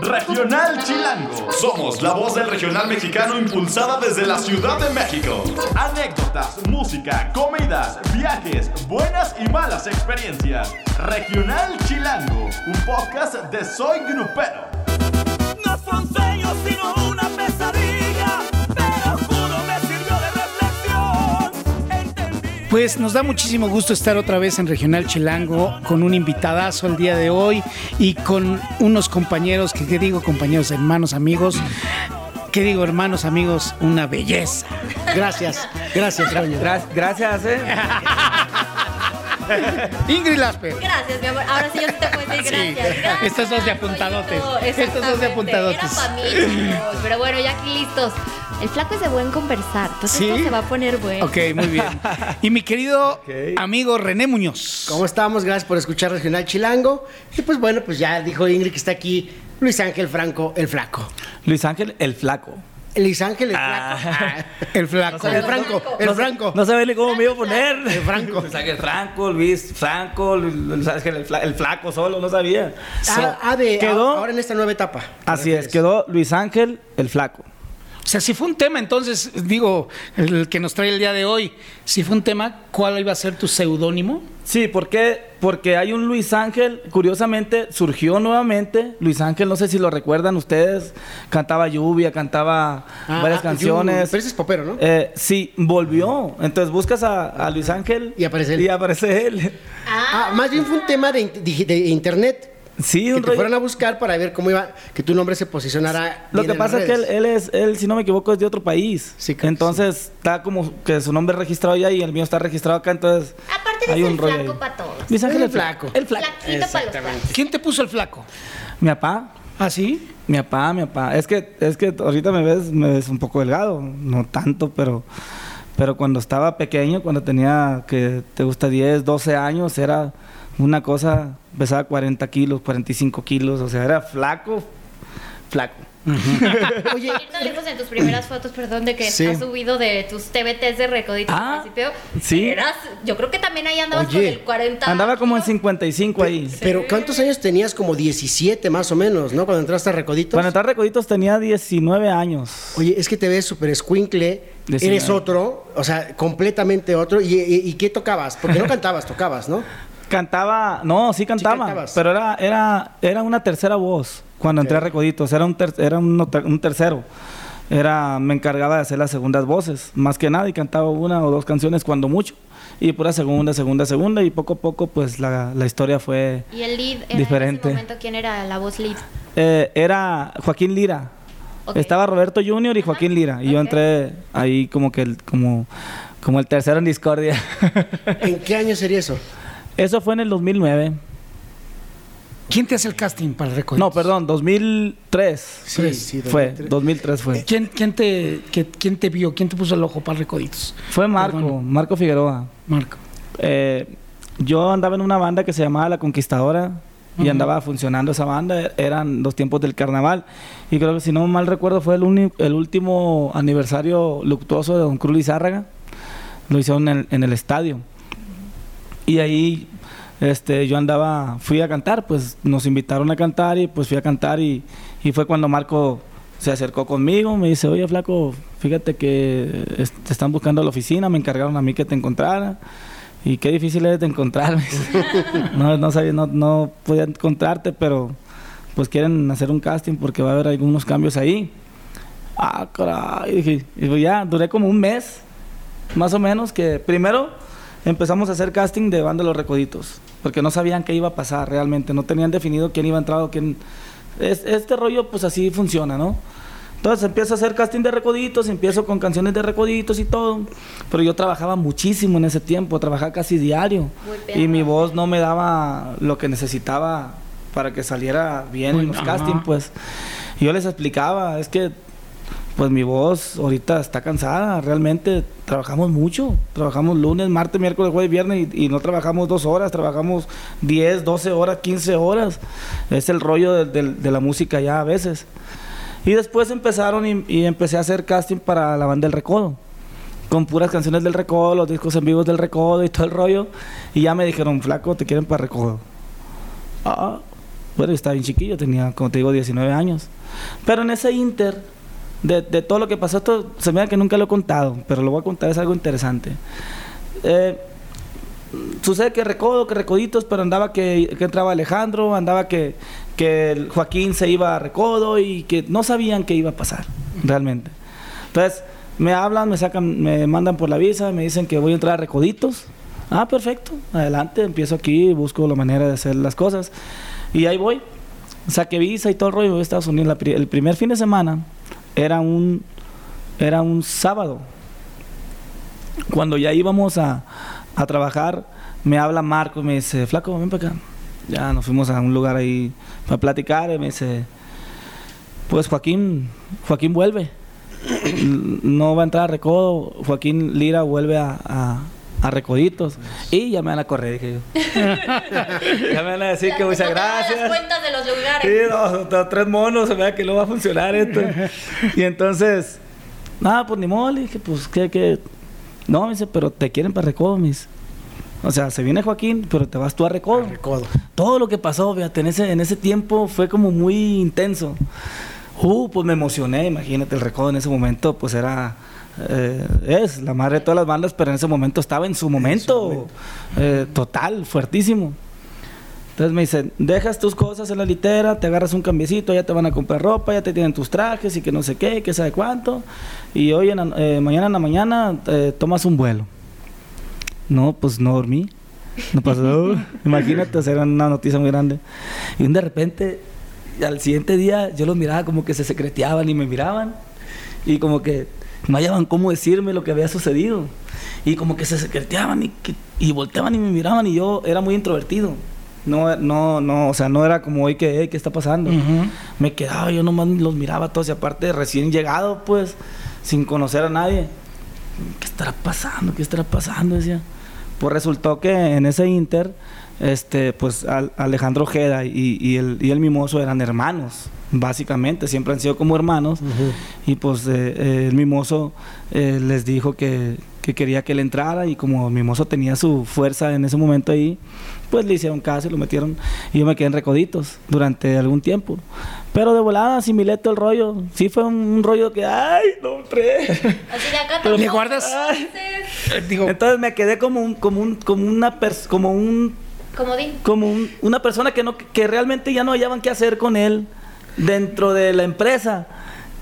Regional Chilango. Somos la voz del regional mexicano impulsada desde la Ciudad de México. Anécdotas, música, comidas, viajes, buenas y malas experiencias. Regional Chilango, un podcast de Soy Grupero. Pues nos da muchísimo gusto estar otra vez en Regional Chilango con un invitadazo el día de hoy y con unos compañeros, que qué digo compañeros, hermanos, amigos, ¿qué digo hermanos, amigos? Una belleza. Gracias, gracias, Toño. Gra- gracias, eh. Ingrid Lasper. Gracias, mi amor. Ahora sí yo sí te puedo decir Sí. gracias. gracias. Estos dos de apuntadotes. Estos dos de apuntadotes. Era pa' mí, chicos. Pero bueno, ya aquí listos. El flaco es de buen conversar. Entonces ¿Sí? esto se va a poner bueno. Ok, muy bien. Y mi querido amigo René Muñoz. ¿Cómo estamos? Gracias por escuchar Regional Chilango. Y pues bueno, pues ya dijo Ingrid que está aquí Luis Ángel Franco, el flaco. Luis Ángel, el flaco. Luis Ángel, el Ah. flaco. Ah, El flaco. el Franco, el no, Franco. No sabía ni cómo me iba a poner. El Franco. Luis Ángel Franco, Luis Franco, Luis Ángel el, fla- el flaco solo, no sabía. Ah, ah, de Quedó- ahora en esta nueva etapa. Así es, quedó Luis Ángel el flaco. O sea, si fue un tema, entonces, digo, el que nos trae el día de hoy, si fue un tema, ¿cuál iba a ser tu seudónimo? Sí, ¿por qué? Porque hay un Luis Ángel, curiosamente, surgió nuevamente. Luis Ángel, no sé si lo recuerdan ustedes, cantaba Lluvia, cantaba Ah, varias ah, canciones. yo- pero ese es popero, ¿no? Eh, sí, volvió. Entonces buscas a, a Luis Ángel. Y aparece él. Y aparece él. Ah, más bien fue un tema de internet. Sí, Que un te rollo- fueran a buscar para ver cómo iba, que tu nombre se posicionara. Lo bien que en las pasa es que él, él es, él, si no me equivoco, es de otro país. Sí, que entonces está como que su nombre es registrado allá y el mío está registrado acá, entonces Aparte de hay un rollo flaco ahí. para todos. El el flaco. El flaco. Flaquito para los flacos. ¿Quién te puso el flaco? Mi papá. ¿Ah, sí? Mi papá, mi papá. Es que, es que ahorita me ves, me ves un poco delgado, no tanto, pero, pero cuando estaba pequeño, cuando tenía que te gusta 10, 12 años, era una cosa, pesaba 40 kilos, 45 kilos, o sea, era flaco, flaco. Oye, Irnos lejos en tus primeras fotos, perdón, de que Sí. has subido de tus TBTs de Recoditos Ah, al principio. sí. Eras, yo creo que también ahí andabas Oye, con el 40. Andaba como en kilos. 55 ahí. pero ¿cuántos años tenías? Como 17 más o menos, ¿no? Cuando entraste a Recoditos. Cuando estaba Recoditos tenía 19 años. Oye, es que te ves súper escuincle, eres otro, o sea, completamente otro. ¿Y, y- y qué tocabas? Porque no cantabas, tocabas, ¿no? Cantaba, no, sí cantaba, pero era, era, era una tercera voz cuando entré a Recoditos, era un, ter- era un, un tercero. Era, me encargaba de hacer las segundas voces, más que nada, y cantaba una o dos canciones cuando mucho. Y pura segunda, segunda, segunda, y poco a poco, pues la, la historia fue. Y el lead era Diferente. en ese momento, ¿quién era la voz lead? eh, era Joaquín Lira. Estaba Roberto Junior y Joaquín Lira. Y yo entré ahí como que el, como, como el tercero en discordia. ¿En qué año sería eso? Eso fue en el 2009. ¿Quién te hace el casting para récord? No, perdón, 2003. Sí, sí, Fue, 2003. 2003 fue. ¿Quién, quién, te, que- ¿Quién te vio? ¿Quién te puso el ojo para Recoditos? Fue Marco, Perdón. Marco Figueroa. Marco. Eh, yo andaba en una banda que se llamaba La Conquistadora y andaba funcionando esa banda. Eran los tiempos del carnaval. Y creo que si no mal recuerdo fue el, el último aniversario luctuoso de Don Cruz Lizárraga. Lo hicieron en, en el estadio. Y ahí este, yo andaba, fui a cantar, pues nos invitaron a cantar y pues fui a cantar y, y fue cuando Marco se acercó conmigo, me dice, oye flaco, fíjate que es- te están buscando a la oficina, me encargaron a mí que te encontrara. Y qué difícil es de encontrarme. no, no sabía, no, no podía encontrarte, pero pues quieren hacer un casting porque va a haber algunos cambios ahí. Ah, caray, dije, y pues ya, duré como un mes, más o menos, que primero empezamos a hacer casting de banda Los Recoditos, porque no sabían qué iba a pasar realmente, no tenían definido quién iba a entrar o quién... Es- este rollo pues así funciona, ¿no? Entonces empiezo a hacer casting de recoditos, empiezo con canciones de recoditos y todo. Pero yo trabajaba muchísimo en ese tiempo, trabajaba casi diario. Muy. Y mi voz no me daba lo que necesitaba para que saliera bien en los castings, pues. Yo les explicaba, es que pues mi voz ahorita está cansada, realmente trabajamos mucho, trabajamos lunes, martes, miércoles, jueves, viernes y, y no trabajamos dos horas, trabajamos 10, 12 horas, 15 horas. Es el rollo de, de- de la música ya a veces. Y después empezaron y, y empecé a hacer casting para la banda del Recodo. Con puras canciones del Recodo, los discos en vivos del Recodo y todo el rollo. Y ya me dijeron, flaco, te quieren para Recodo. Ah, Bueno, estaba bien chiquillo, tenía, como te digo, 19 años. Pero en ese inter, de, de todo lo que pasó, esto se me da que nunca lo he contado, pero lo voy a contar, es algo interesante. Eh, sucede que recodo, que recoditos, pero andaba que, que entraba Alejandro, andaba que, que Joaquín se iba a recodo y que no sabían qué iba a pasar realmente. Entonces me hablan, me sacan, me mandan por la visa, me dicen que voy a entrar a recoditos. Ah, perfecto, adelante, empiezo aquí, busco la manera de hacer las cosas y ahí voy. Saqué visa y todo el rollo, voy a Estados Unidos. La el primer fin de semana era un, era un sábado. Cuando ya íbamos a, a trabajar, me habla Marco y me dice, flaco, ven para acá. Ya nos fuimos a un lugar ahí para platicar y me dice, pues Joaquín, Joaquín vuelve. No va a entrar a Recodo, Joaquín Lira vuelve a, a- a Recoditos. Y ya me van a correr, dije yo. ya me van a decir que muchas gracias. las cuentas de los Sí, lugares. no, no, tres monos, se vea que no va a funcionar esto. y entonces, nada, pues ni modo, le dije, pues, ¿qué, qué? No, me dice, pero te quieren para Recodo, mis. O sea, se viene Joaquín, pero te vas tú a Recodo. Recodo. Todo lo que pasó, fíjate, en ese, en ese tiempo fue como muy intenso. Uh, pues me emocioné, imagínate, el Recodo en ese momento, pues era... eh, es la madre de todas las bandas, pero en ese momento estaba en su momento, eh, total, fuertísimo. Entonces me dicen, dejas tus cosas en la litera, te agarras un cambiecito, ya te van a comprar ropa, ya te tienen tus trajes y que no sé qué, que sabe cuánto. Y hoy, en eh, mañana en la mañana, tomas un vuelo. No, pues no dormí. No pasó. Imagínate, era una noticia muy grande. Y de repente, al siguiente día, yo los miraba como que se secreteaban y me miraban. Y como que no hallaban cómo decirme lo que había sucedido. Y como que se secreteaban y, que- y volteaban y me miraban. Y yo era muy introvertido. No, no, no, o sea, no era como hoy que, "Ey, ¿qué está pasando? Ujú. Me quedaba, yo nomás los miraba todos y aparte recién llegado, pues, sin conocer a nadie. ¿Qué estará pasando? ¿Qué estará pasando? Decía. Pues resultó que en ese Inter, este, pues Al- Alejandro Ojeda y, y el, y el Mimoso eran hermanos, básicamente, siempre han sido como hermanos. Y pues eh, eh, el Mimoso eh, les dijo que, que quería que él entrara y como el Mimoso tenía su fuerza en ese momento ahí, pues le hicieron caso y lo metieron. Y yo me quedé en recoditos durante algún tiempo. Pero de volada asimilé todo el rollo. Sí fue un, un rollo que, ay, no, hombre. Así de acá Pero le guardas- entonces, Digo, Entonces me quedé como un, como un, como una pers- como un, Comodín. como un- una persona que no, que realmente ya no hallaban qué hacer con él dentro de la empresa.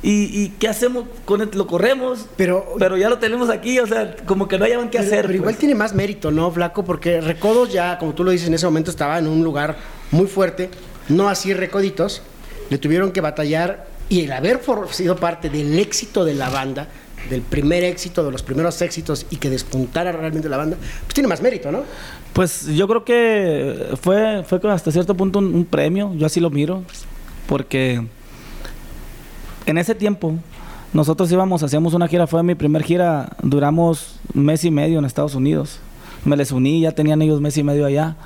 Y, y qué hacemos con él, lo corremos, Pero- pero ya lo tenemos aquí, o sea, como que no hallaban qué Pero, hacer. pero igual pues. tiene más mérito, ¿no, Flaco? Porque Recodos ya, como tú lo dices, en ese momento estaba en un lugar muy fuerte, no así Recoditos. Le tuvieron que batallar y el haber for- sido parte del éxito de la banda, del primer éxito, de los primeros éxitos y que despuntara realmente la banda, pues tiene más mérito, ¿no? Pues yo creo que fue, fue hasta cierto punto un, premio, yo así lo miro, porque en ese tiempo nosotros íbamos, hacíamos una gira, fue mi primer gira, duramos mes y medio en Estados Unidos. Me les uní, ya tenían ellos mes y medio allá.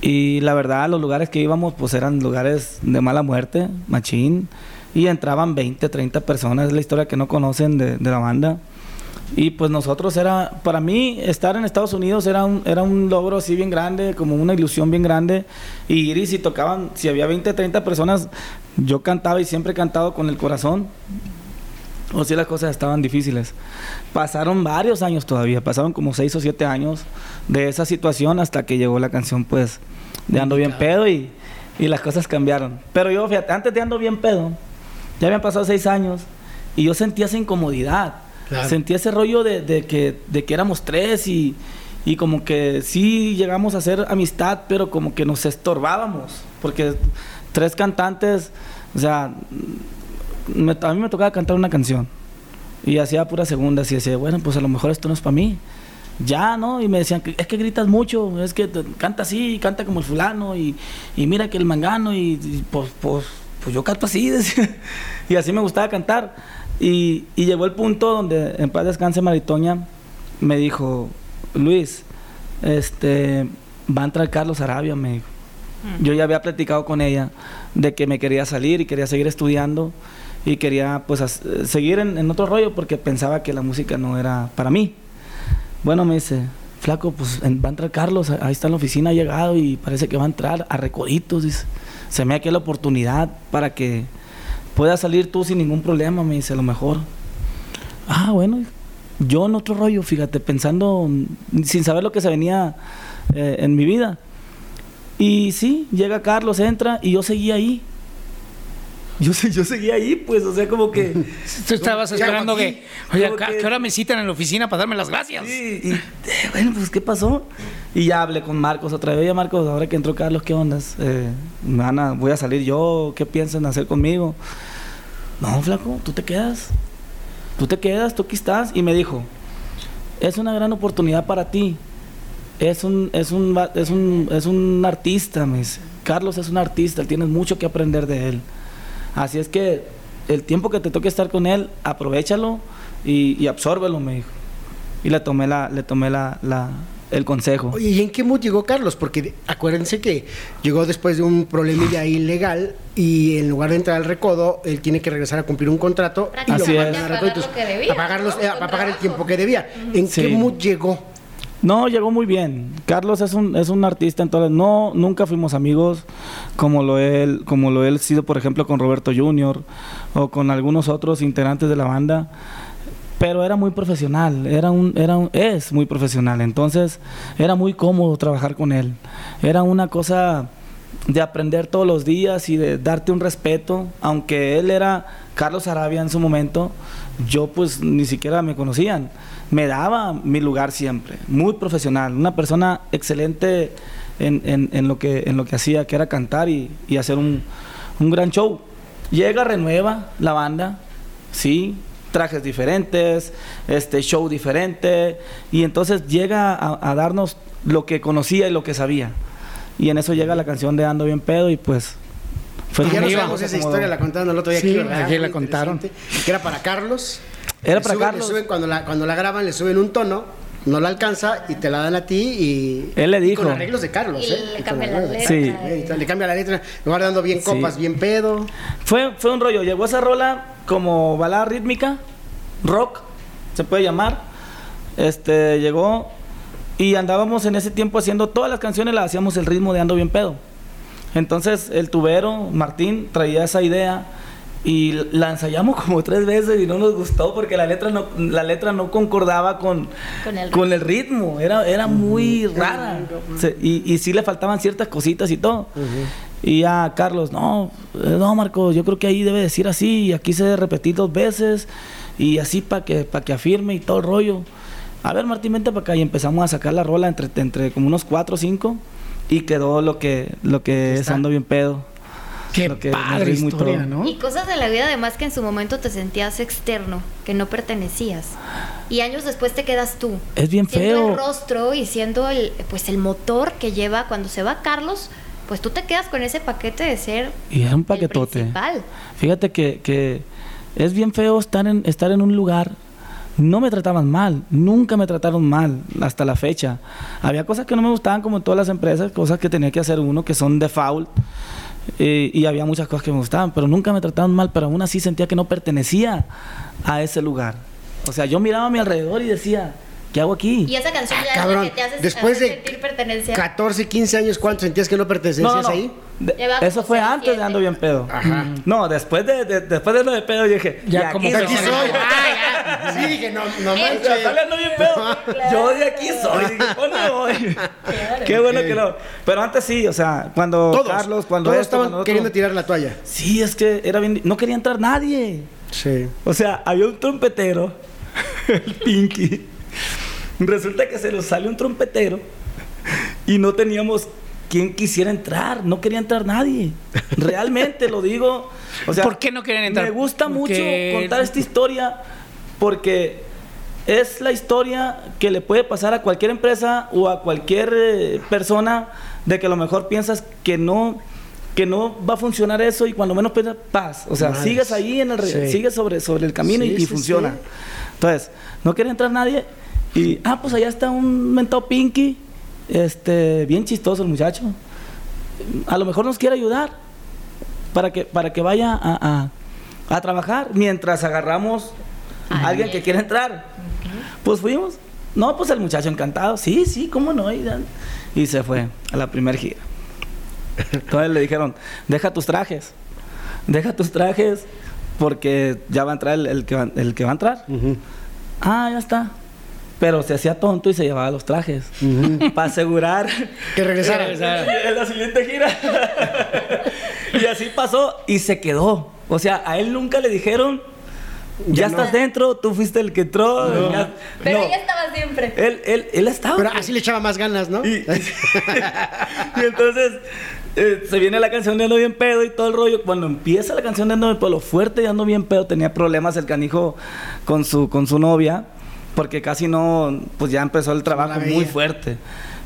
Y la verdad, los lugares que íbamos, pues eran lugares de mala muerte, machín. Y entraban 20, 30 personas, es la historia que no conocen de la banda. Y pues nosotros era, para mí, estar en Estados Unidos era un, era un logro así bien grande, como una ilusión bien grande. Y ir y si tocaban, si había 20, 30 personas, yo cantaba y siempre he cantado con el corazón. O si las cosas estaban difíciles. Pasaron varios años todavía, pasaron como 6 o 7 años de esa situación hasta que llegó la canción, pues, de Ando Bien Pedo y, y las cosas cambiaron. Pero yo, fíjate, antes de Ando Bien Pedo, ya habían pasado 6 años y yo sentía esa incomodidad. Claro. Sentía ese rollo de, de que, de que éramos tres y, y como que sí llegamos a hacer amistad, pero como que nos estorbábamos. Porque tres cantantes, o sea, me- a mí me tocaba cantar una canción y hacía pura segunda y decía, bueno, pues a lo mejor esto no es para mí. Ya, ¿no? Y me decían, es que gritas mucho, es que te- canta así, canta como el fulano y, y mira que el mangano y, y, pues, pues, pues yo canto así, decía. y así me gustaba cantar. Y, y llegó el punto donde en paz descanse Maritoña me dijo, Luis, este, va a entrar Carlos Arabia, me dijo. Yo ya había platicado con ella de que me quería salir y quería seguir estudiando y quería pues seguir en, en otro rollo porque pensaba que la música no era para mí. Bueno, me dice, flaco, pues en- va a entrar Carlos, ahí está en la oficina, ha llegado y parece que va a entrar a recoditos, dice. Se me da aquí la oportunidad para que puedas salir tú sin ningún problema, me dice, a lo mejor. Ah, bueno, yo en otro rollo, fíjate, pensando, sin saber lo que se venía eh, en mi vida. Y sí, llega Carlos, entra y yo seguía ahí. Yo, yo seguía ahí, pues, o sea, como que... Tú estabas esperando aquí, que, oye, como ¿a que- qué hora me citan en la oficina para darme las gracias? Sí, y eh, bueno, pues ¿qué pasó? Y ya hablé con Marcos otra vez. Oye, Marcos, ahora que entró Carlos, ¿qué ondas? Eh, me van a- voy a salir yo, ¿qué piensan hacer conmigo? No, flaco, tú te quedas. Tú te quedas, tú aquí estás. Y me dijo, es una gran oportunidad para ti. Es un, es un, es un, es un artista, me. Carlos es un artista, tienes mucho que aprender de él. Así es que el tiempo que te toque estar con él, aprovechalo y, y absórbelo, me dijo. Y le tomé la, le tomé la, la- el consejo. Oye, ¿y en qué mood llegó Carlos? Porque acuérdense que llegó después de un problemilla ilegal y en lugar de entrar al recodo, él tiene que regresar a cumplir un contrato y Así es. a pagar Recoditos. lo que debía, a pagar, los- ¿no? eh, a pagar el tiempo que debía. ¿En Sí. qué mood llegó? No, llegó muy bien. Carlos es un, es un artista, entonces no, nunca fuimos amigos como lo él, como lo él sido, por ejemplo, con Roberto Junior o con algunos otros integrantes de la banda. Pero era muy profesional, era un, era un- es muy profesional, entonces era muy cómodo trabajar con él. Era una cosa de aprender todos los días y de darte un respeto, aunque él era Carlos Arabia en su momento, yo pues ni siquiera me conocían. Me daba mi lugar siempre, muy profesional, una persona excelente en, en- en lo, que, en lo que hacía, que era cantar y, y hacer un, un gran show. Llega, renueva la banda, sí, trajes diferentes, este show diferente, y entonces llega a, a darnos lo que conocía y lo que sabía. Y en eso llega la canción de Ando Bien Pedo y pues fue Y ya no como- sabemos se esa historia, la contaron el otro día Sí, aquí, ¿verdad? aquí la contaron. Que era para Carlos. Era para suben- Carlos. suben cuando, la, cuando la graban, le suben un tono, no la alcanza y te la dan a ti y. Él le y dijo. Con arreglos de Carlos, Y ¿eh? le Y cambia la letra. Sí. Y Le cambia la letra, guardando bien Sí. copas, bien pedo. Fue, fue un rollo. Llegó esa rola como balada rítmica, rock, se puede llamar. Este, llegó y andábamos en ese tiempo haciendo todas las canciones, las hacíamos el ritmo de Ando Bien Pedo. Entonces, el tubero, Martín, traía esa idea y la ensayamos como tres veces y no nos gustó porque la letra no, la letra no concordaba con, Con el con el ritmo. Era, era muy rara. Se- y, y sí le faltaban ciertas cositas y todo. Y a Carlos, no, eh, no, Marco, yo creo que ahí debe decir así, y aquí se debe repetir dos veces, y así para que, para que afirme y todo el rollo. A ver, Martín, vente para acá, y empezamos a sacar la rola entre, entre como unos cuatro o cinco, y quedó lo que, lo que es está. Ando Bien Pedo. Qué Lo que- padre historia. ¿no? Y cosas de la vida además que en su momento te sentías externo, que no pertenecías. Y años después te quedas tú. Es bien Siendo feo. el rostro y siendo el pues el motor que lleva cuando se va Carlos, pues tú te quedas con ese paquete de ser Y era un el paquetote. principal. Fíjate que, que es bien feo estar en, estar en un lugar. No me trataban mal, nunca me trataron mal hasta la fecha. Había cosas que no me gustaban como en todas las empresas, cosas que tenía que hacer uno que son default. eh, y había muchas cosas que me gustaban, pero nunca me trataban mal, pero aún así sentía que no pertenecía a ese lugar. O sea, yo miraba a mi alrededor y decía, ¿qué hago aquí? Y esa canción Ah, ya es la cabrón, que te hace, después hace de sentir pertenencia. 14, 15 años, ¿cuánto sentías que no pertenecías No, no, no. ahí? De- eso fue antes de. Ando Bien Pedo. Ajá. No, después de, de- después de lo de pedo yo dije, Ya "Y aquí como soy". Aquí soy. Ah, ya. Sí, dije, no, no manches. Sale Ando Bien Pedo. Yo de aquí soy. Dije, ¿dónde voy? Qué bueno que no. Pero antes sí, o sea, cuando Todos, Carlos, cuando todos esto, estaban cuando queriendo tirar la toalla. Sí, es que era bien. No quería entrar nadie. Sí. O sea, había un trompetero, el Pinky. Resulta que se nos sale un trompetero y no teníamos quien quisiera entrar. No quería entrar nadie. Realmente lo digo. O sea, ¿Por qué no querían entrar? Me gusta mucho Porque- contar esta historia porque es la historia que le puede pasar a cualquier empresa o a cualquier eh, persona de que a lo mejor piensas que no que no va a funcionar eso y cuando menos piensas paz, o sea, Madres. sigues ahí en el Sí. sigues sobre sobre el camino Sí, y, y sí, funciona. sí. Entonces, no quería entrar nadie y ah, pues allá está un mentado Pinky, este, bien chistoso el muchacho. A lo mejor nos quiere ayudar para que para que vaya a, a- a trabajar mientras agarramos a alguien que quiere entrar. Pues fuimos No, pues el muchacho encantado. Sí, sí, cómo no. Y, y se fue a la primera gira. Entonces le dijeron, deja tus trajes. Deja tus trajes porque ya va a entrar el, el que, va, el que va a entrar. Ah, ya está. Pero se hacía tonto y se llevaba los trajes. Para asegurar Que regresara. en la siguiente gira. y así pasó y se quedó. O sea, a él nunca le dijeron, ya, Ya no. estás dentro, tú fuiste el que entró. ya- Pero no. ella estaba siempre. Él, él, él estaba. Pero así le echaba más ganas, ¿no? Y, y entonces eh, se viene la canción de Ando Bien Pedo y todo el rollo. Cuando empieza la canción de Ando Bien Pedo, lo fuerte de Ando Bien Pedo, tenía problemas el canijo con su, con su novia, porque casi no, pues ya empezó el trabajo muy fuerte.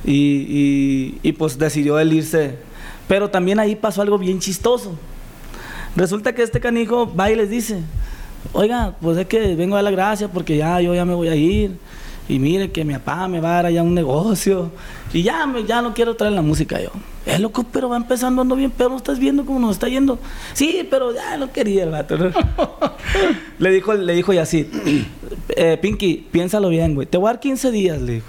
Y, y- y, pues decidió él irse. Pero también ahí pasó algo bien chistoso. Resulta que este canijo va y les dice, oiga, pues es que vengo a dar la gracia porque ya yo ya me voy a ir. Y mire que mi papá me va a dar allá un negocio. Y ya, me- ya no quiero traer la música yo. Es loco, pero va empezando ando bien, pero no estás viendo cómo nos está yendo. Sí, pero ya no quería el vato. ¿no? le dijo, le dijo y así, eh, Pinky, piénsalo bien, güey. Te voy a dar 15 días, le dijo.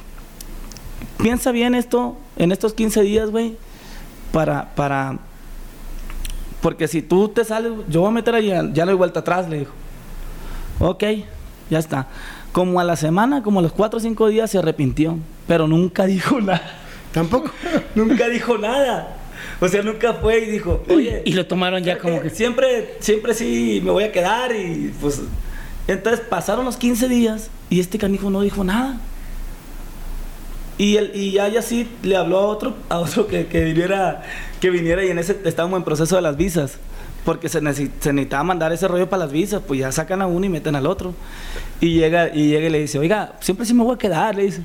Piensa bien esto, en estos 15 días, güey, para, para, porque si tú te sales, yo voy a meter ahí, ya no hay vuelta atrás, le dijo. Ok, ya está. Como a la semana, como a los 4 o 5 días se arrepintió, pero nunca dijo nada. Tampoco. nunca dijo nada. O sea, nunca fue y dijo, oye. Y lo tomaron ya como que... Siempre, siempre sí me voy a quedar y pues. Entonces pasaron los 15 días y este canijo no dijo nada. Y, él, y ya, ya sí le habló a otro, a otro que, que viniera, que viniera y en ese estábamos en proceso de las visas. Porque se, necesi- se necesitaba mandar ese rollo para las visas, pues ya sacan a uno y meten al otro. Y llega, y llega y le dice, oiga, siempre sí me voy a quedar, le dice.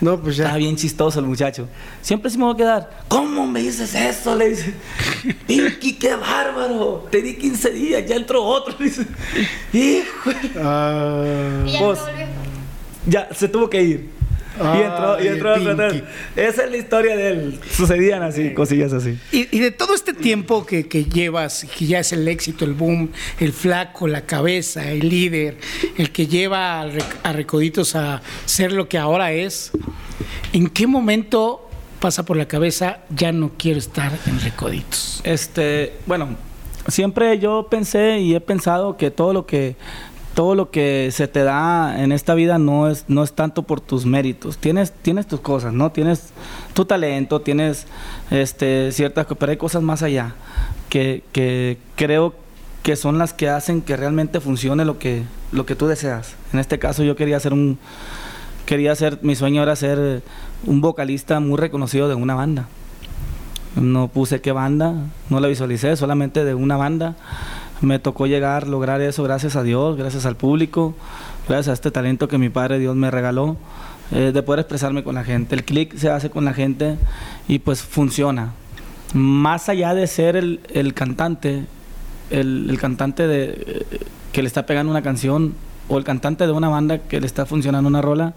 No, pues ya. bien chistoso el muchacho. Siempre sí me voy a quedar. ¿Cómo me dices eso? Le dice. Pinky, qué bárbaro. Te di 15 días, ya entró otro. Le dice. Hijo. Ah, Y ya Vos. no volvió. Ya, se tuvo que ir. Y entró, y entró otro. Esa es la historia de él. Sucedían así, cosillas así. Y, y de todo este tiempo que, que llevas, que ya es el éxito, el boom, el flaco, la cabeza, el líder, el que lleva a, a Recoditos a ser lo que ahora es, ¿en qué momento pasa por la cabeza ya no quiero estar en Recoditos? Este, bueno, siempre yo pensé y he pensado que todo lo que todo lo que se te da en esta vida no es no es tanto por tus méritos. Tienes tienes tus cosas, ¿no? Tienes tu talento, tienes este ciertas co- pero hay cosas más allá que, que creo que son las que hacen que realmente funcione lo que lo que tú deseas. En este caso yo quería ser un quería ser mi sueño era ser un vocalista muy reconocido de una banda. No puse qué banda, no la visualicé, solamente de una banda. Me tocó llegar, lograr eso gracias a Dios, gracias al público, gracias a este talento que mi Padre Dios me regaló, eh, de poder expresarme con la gente. El clic se hace con la gente y pues funciona. Más allá de ser el, el cantante, el, el cantante de, eh, que le está pegando una canción o el cantante de una banda que le está funcionando una rola,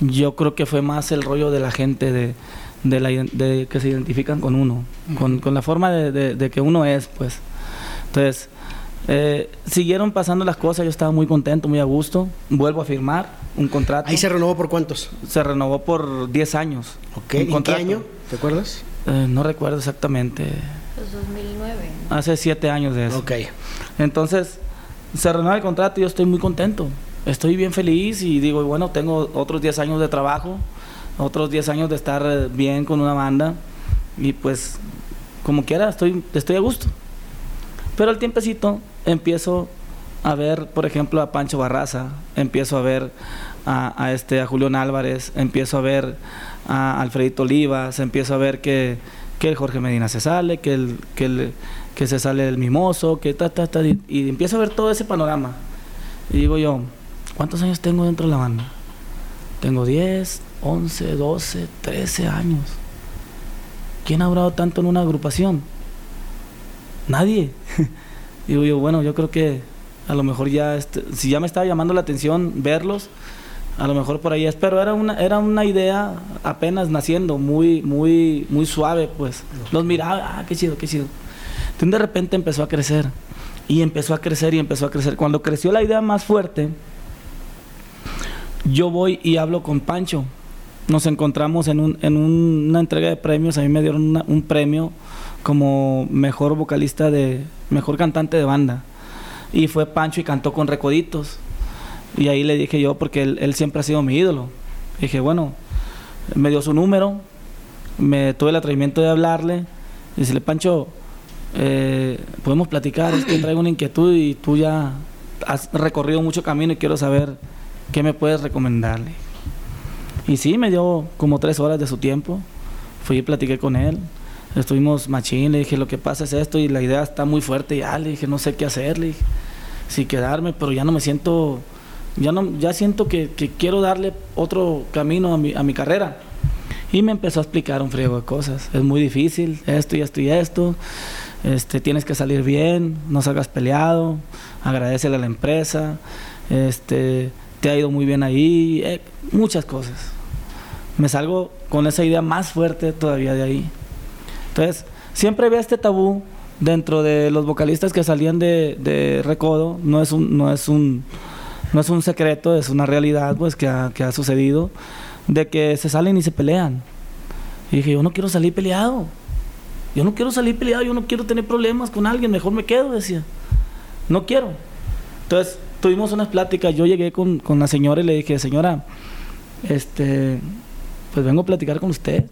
yo creo que fue más el rollo de la gente de, de la de que se identifican con uno, con, con la forma de, de- de que uno es, pues. Entonces, eh, siguieron pasando las cosas, yo estaba muy contento, muy a gusto. Vuelvo a firmar un contrato. Ahí se renovó por cuántos. Se renovó por 10 años. Ok. Un ¿En qué año? ¿Te acuerdas? Eh, no recuerdo exactamente. Pues 2009. Hace 7 años de eso. Ok. Entonces, se renueva el contrato y yo estoy muy contento. Estoy bien feliz y digo, bueno, tengo otros 10 años de trabajo, otros 10 años de estar eh, bien con una banda y pues, como quiera, estoy, estoy a gusto. Pero al tiempecito empiezo a ver, por ejemplo, a Pancho Barraza, empiezo a ver a, a este, Julián Álvarez, empiezo a ver a Alfredito Olivas, empiezo a ver que, el Jorge Medina se sale, que se sale el mimoso, que ta, ta, ta, y, y empiezo a ver todo ese panorama. Y digo yo, ¿cuántos años tengo dentro de la banda? Tengo 10, 11, 12, 13 años. ¿Quién ha durado tanto en una agrupación? Nadie. Digo yo, bueno, yo creo que a lo mejor ya, este, si ya me estaba llamando la atención verlos, a lo mejor por ahí es, pero era una, era una idea apenas naciendo, muy, muy, muy suave, pues. Los miraba, ah, qué chido, qué chido. Entonces de repente empezó a crecer, y empezó a crecer, y empezó a crecer. Cuando creció la idea más fuerte, yo voy y hablo con Pancho. Nos encontramos en, un- en un- una entrega de premios. A mí me dieron una- un premio como mejor vocalista de, mejor cantante de banda. Y fue Pancho y cantó con Recoditos. Y ahí le dije yo, porque él, él siempre ha sido mi ídolo. Dije, bueno, me dio su número, me tuve el atrevimiento de hablarle. Y decirle, Pancho, eh, podemos platicar, es que traigo una inquietud y tú ya has recorrido mucho camino y quiero saber qué me puedes recomendarle. Y sí, me dio como tres horas de su tiempo. Fui y platiqué con él. Estuvimos machín, le dije, lo que pasa es esto y la idea está muy fuerte ya. Le dije, no sé qué hacer, le dije, si quedarme, pero ya no me siento, ya no, ya siento que, que quiero darle otro camino a mi, a mi carrera. Y me empezó a explicar un friego de cosas. Es muy difícil, esto y esto y esto. Este, tienes que salir bien, no salgas peleado, agradecele a la empresa, este, te ha ido muy bien ahí, eh, muchas cosas. Me salgo con esa idea más fuerte todavía de ahí. Entonces, siempre había este tabú dentro de los vocalistas que salían de, Recodo, no es un, no es un, no es un secreto, es una realidad pues que ha, que ha sucedido, de que se salen y se pelean. Y dije, yo no quiero salir peleado. Yo no quiero salir peleado, yo no quiero tener problemas con alguien, mejor me quedo, decía. No quiero. Entonces, tuvimos unas pláticas, yo llegué con, con la señora y le dije, señora, este, pues vengo a platicar con usted.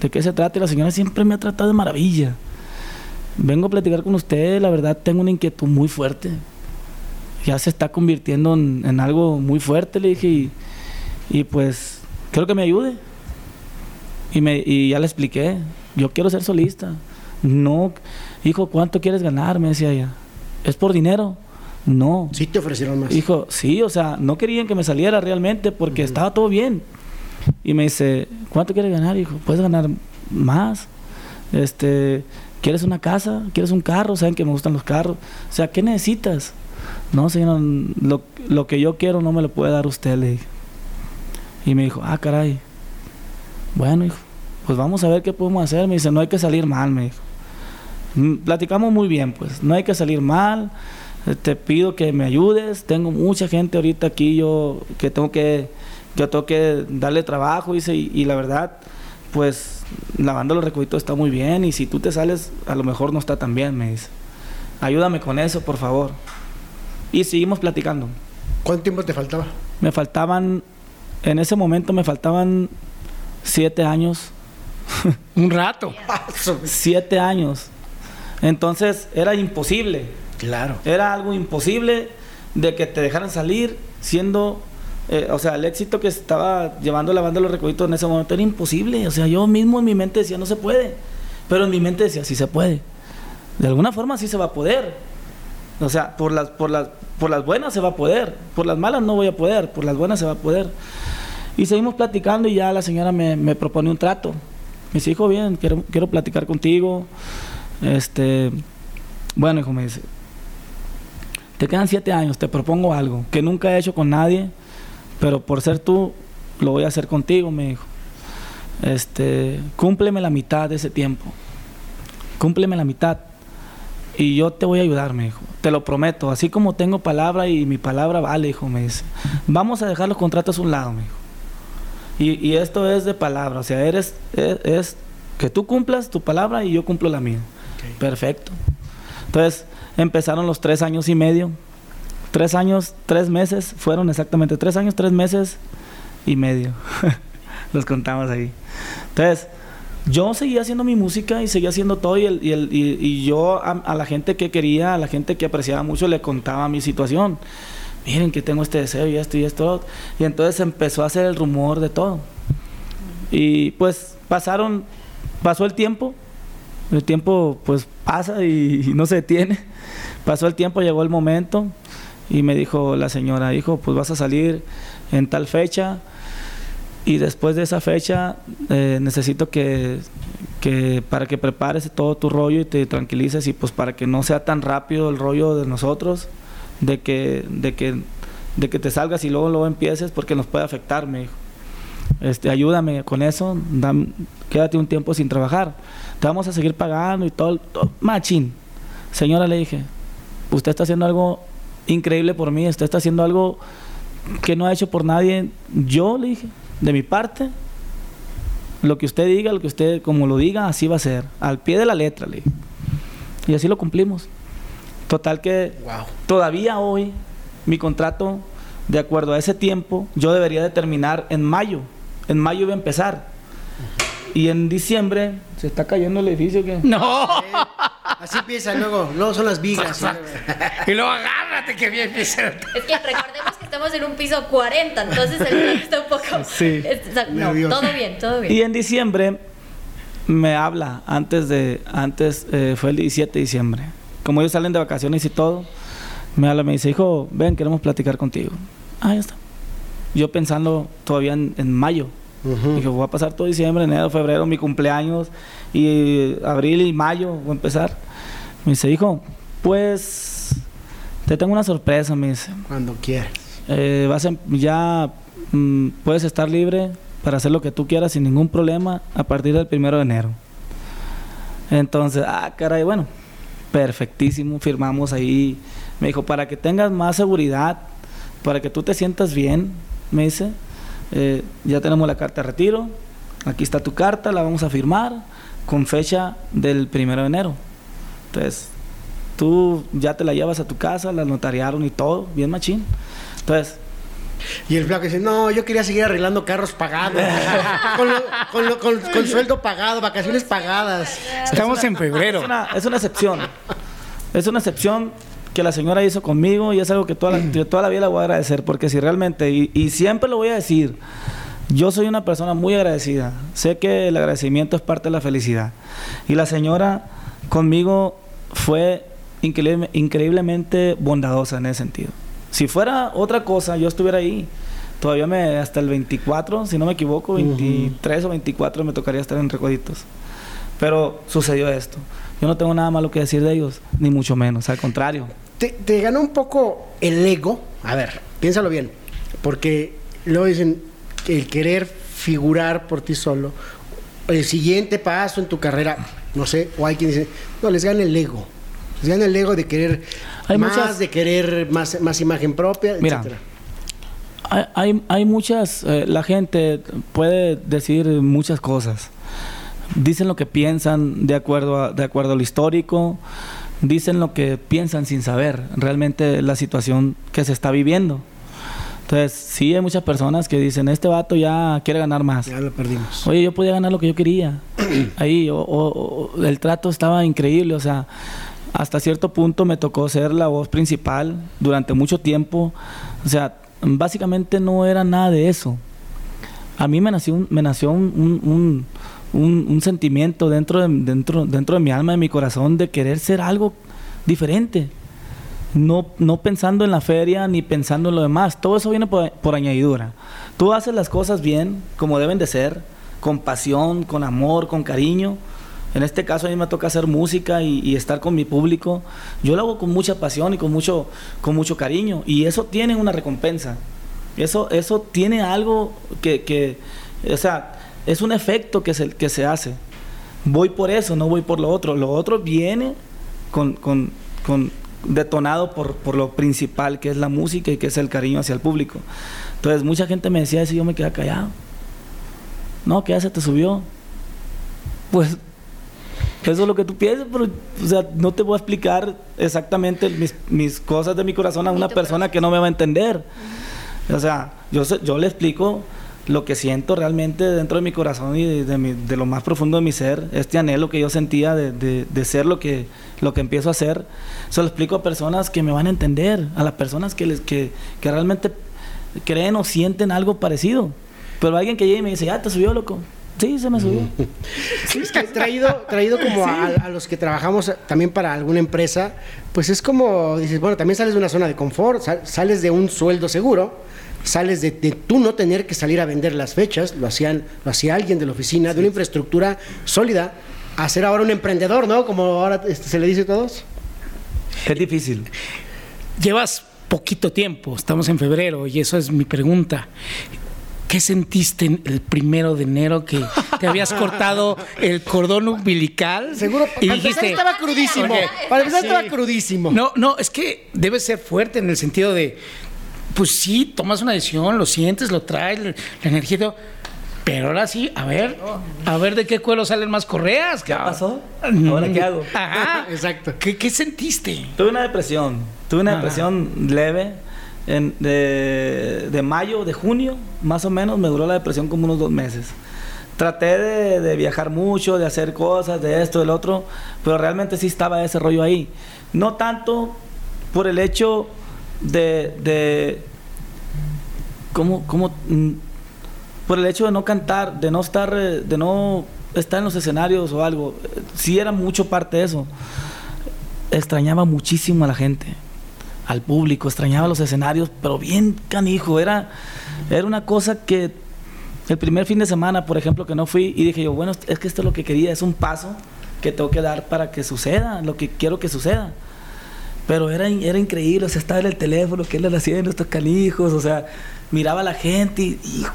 ¿De qué se trata? Y la señora siempre me ha tratado de maravilla. Vengo a platicar con usted, la verdad tengo una inquietud muy fuerte. Ya se está convirtiendo en, en algo muy fuerte, le dije, y, y pues quiero que me ayude. Y, me, y ya le expliqué, yo quiero ser solista. No, hijo, ¿cuánto quieres ganar? Me decía ella. ¿Es por dinero? No. Sí te ofrecieron más. Hijo, sí, o sea, no querían que me saliera realmente porque estaba todo bien. Y me dice, ¿cuánto quieres ganar, hijo? Puedes ganar más. Este, ¿quieres una casa? ¿Quieres un carro? Saben que me gustan los carros. O sea, ¿qué necesitas? No, señor, lo, lo que yo quiero no me lo puede dar usted, le dije. Y me dijo, ah, caray. Bueno, hijo, pues vamos a ver qué podemos hacer. Me dice, no hay que salir mal, me dijo. Mm, Platicamos muy bien, pues, no hay que salir mal. Te pido que me ayudes. Tengo mucha gente ahorita aquí yo que tengo que, que tengo que darle trabajo, dice, y, y la verdad, pues, lavando los recoditos está muy bien. Y si tú te sales, a lo mejor no está tan bien, me dice. Ayúdame con eso, por favor. Y seguimos platicando. ¿Cuánto tiempo te faltaba? Me faltaban, en ese momento me faltaban siete años. Un rato. Siete años. Entonces era imposible. Claro. Era algo imposible de que te dejaran salir siendo, eh, o sea, el éxito que estaba llevando la banda los recoditos en ese momento era imposible. O sea, yo mismo en mi mente decía, no se puede. Pero en mi mente decía, sí se puede. De alguna forma sí se va a poder. O sea, por las, por las, por las buenas se va a poder. Por las malas no voy a poder. Por las buenas se va a poder. Y seguimos platicando y ya la señora me, me propone un trato. Me dice, hijo, bien, quiero, quiero platicar contigo. Este, bueno, hijo, me dice, te quedan siete años, te propongo algo que nunca he hecho con nadie, pero por ser tú, lo voy a hacer contigo, me dijo. Este, cúmpleme la mitad de ese tiempo. Cúmpleme la mitad. Y yo te voy a ayudar, me dijo. Te lo prometo. Así como tengo palabra y mi palabra vale, hijo, me dice. Vamos a dejar los contratos a un lado, me dijo. Y, y esto es de palabra. O sea, eres, es, es que tú cumplas tu palabra y yo cumplo la mía. Perfecto. Entonces empezaron los tres años y medio. Tres años, tres meses, fueron exactamente tres años, tres meses y medio. los contamos ahí. Entonces, yo seguía haciendo mi música y seguía haciendo todo y, el- y el- y- y yo a, a la gente que quería, a la gente que apreciaba mucho, le contaba mi situación. Miren que tengo este deseo y esto y esto. Y entonces empezó a hacer el rumor de todo. Y pues pasaron, pasó el tiempo, el tiempo pues pasa y, y no se detiene. Pasó el tiempo, llegó el momento y me dijo la señora, hijo, pues vas a salir en tal fecha y después de esa fecha eh, necesito que, que para que prepares todo tu rollo y te tranquilices y pues para que no sea tan rápido el rollo de nosotros, de que, de que, de que te salgas y luego luego empieces porque nos puede afectar, me dijo. Este, ayúdame con eso, quédate un tiempo sin trabajar. Te vamos a seguir pagando y todo, todo. Machín. Señora, le dije, usted está haciendo algo increíble por mí, usted está haciendo algo que no ha hecho por nadie. Yo le dije, de mi parte, lo que usted diga, lo que usted como lo diga, así va a ser. Al pie de la letra, le dije. Y así lo cumplimos. Total que Wow. todavía hoy mi contrato, de acuerdo a ese tiempo, yo debería de terminar en mayo. En mayo iba a empezar. Y en diciembre se está cayendo el edificio que... No. Así empieza luego. Luego son las vigas. y luego agárrate que bien empieza. Es que recordemos que estamos en un piso 40, entonces el está un poco. Sí. es- o sea, no, todo bien, todo bien. Y en diciembre me habla, antes de, antes eh, fue el 17 de diciembre. Como ellos salen de vacaciones y todo, me habla, me dice, hijo, ven, queremos platicar contigo. Ah, ya está. Yo pensando todavía en, en mayo. Ujú. Dije, voy a pasar todo diciembre, enero, febrero, mi cumpleaños, y abril y mayo voy a empezar. Me dice, hijo, pues te tengo una sorpresa, me dice. Cuando quieras. Eh, vas a- ya mm, puedes estar libre para hacer lo que tú quieras sin ningún problema a partir del primero de enero. Entonces, ah, caray, bueno, perfectísimo, firmamos ahí. Me dijo, para que tengas más seguridad, para que tú te sientas bien, me dice, eh, ya tenemos la carta de retiro, aquí está tu carta, la vamos a firmar con fecha del primero de enero. Entonces, tú ya te la llevas a tu casa, la notariaron y todo, bien machín. Entonces, Y el flaco dice, no, yo quería seguir arreglando carros pagados. con, lo- con lo- con- con sueldo pagado, vacaciones pagadas. Estamos en febrero. Es una, es una excepción. Es una excepción que la señora hizo conmigo y es algo que toda la, toda la vida la voy a agradecer. Porque si realmente, y, y siempre lo voy a decir, yo soy una persona muy agradecida. Sé que el agradecimiento es parte de la felicidad. Y la señora conmigo fue increíble- increíblemente bondadosa en ese sentido. Si fuera otra cosa, yo estuviera ahí. Todavía me, hasta el 24, si no me equivoco, 23 o 24 me tocaría estar en Recoditos. Pero sucedió esto. Yo no tengo nada malo que decir de ellos, ni mucho menos, al contrario. Te, te ganó un poco el ego. A ver, piénsalo bien. Porque luego dicen el querer figurar por ti solo, el siguiente paso en tu carrera, no sé, o hay quien dice, no, les gana el ego. Les gana el ego de querer Hay más, muchas- de querer más, más imagen propia, Mira, etcétera. Hay, hay, hay muchas, eh, la gente puede decir muchas cosas. Dicen lo que piensan de acuerdo a, de acuerdo a lo histórico, dicen lo que piensan sin saber realmente la situación que se está viviendo. Entonces, sí hay muchas personas que dicen, este vato ya quiere ganar más. Ya lo perdimos. Oye, yo podía ganar lo que yo quería. Ahí, o- o- o- el trato estaba increíble. O sea, hasta cierto punto me tocó ser la voz principal durante mucho tiempo. O sea, básicamente no era nada de eso. A mí me nació un, me nació un, un- un- un- un sentimiento dentro de, dentro, dentro de mi alma, de mi corazón, de querer ser algo diferente. No, no pensando en la feria ni pensando en lo demás. Todo eso viene por, añadidura. Tú haces las cosas bien, como deben de ser, con pasión, con amor, con cariño. En este caso a mí me toca hacer música y, estar con mi público. Yo lo hago con mucha pasión y con mucho, con mucho cariño. Y eso tiene una recompensa. Eso, eso tiene algo que, o sea, es un efecto que se, que se hace. Voy por eso, no voy por lo otro. Lo otro viene con, con detonado por, por lo principal, que es la música y que es el cariño hacia el público. Entonces, mucha gente me decía eso y yo me quedaba callado. No, que ya se te subió. Pues, eso es lo que tú piensas, pero, o sea, no te voy a explicar exactamente mis, mis cosas de mi corazón a una persona que no me va a entender. O sea, yo, yo le explico lo que siento realmente dentro de mi corazón y de, de mi- de lo más profundo de mi ser, este anhelo que yo sentía de, de- de ser lo que, lo que empiezo a hacer, se lo explico a personas que me van a entender, a las personas que, les, que, que realmente creen o sienten algo parecido. Pero alguien que llegue y me dice, ya te subió, loco. Sí, se me subió. Es que traído, traído como a, a los que trabajamos también para alguna empresa, pues es como, dices, bueno, también sales de una zona de confort, sal- sales de un sueldo seguro, sales de, de tú no tener que salir a vender las fechas, lo hacían, lo hacía alguien de la oficina, de una infraestructura sólida, a ser ahora un emprendedor, ¿no? Como ahora este, se le dice a todos. Es difícil. Llevas poquito tiempo, estamos en febrero y eso es mi pregunta. ¿Qué sentiste en el primero de enero que te habías cortado el cordón umbilical? Seguro, y para dijiste, estaba crudísimo. Para empezar Sí. estaba crudísimo. No, no, es que debe ser fuerte en el sentido de pues sí, tomas una decisión, lo sientes, lo traes, la energía todo. Pero ahora sí, a ver, a ver de qué cuero salen más correas. ¿Qué cabrón. pasó? ¿Ahora qué hago? Ajá, Exacto. ¿Qué, qué sentiste? Tuve una depresión, tuve una Ajá. depresión leve. En, de, de mayo, de junio, más o menos, me duró la depresión como unos dos meses. Traté de, de viajar mucho, de hacer cosas, de esto, del otro, pero realmente sí estaba ese rollo ahí. No tanto por el hecho de, de ¿cómo, cómo, mm, por el hecho de no cantar, de no estar, eh, de no estar en los escenarios o algo. Eh, Sí era mucho parte de eso extrañaba muchísimo a la gente, al público, extrañaba los escenarios, pero bien canijo, era, era una cosa que el primer fin de semana, por ejemplo, que no fui y dije yo, bueno, es que esto es lo que quería, es un paso que tengo que dar para que suceda, lo que quiero que suceda. Pero era, era increíble, o sea, estaba en el teléfono, que él le hacía en estos canijos, o sea, miraba a la gente y, y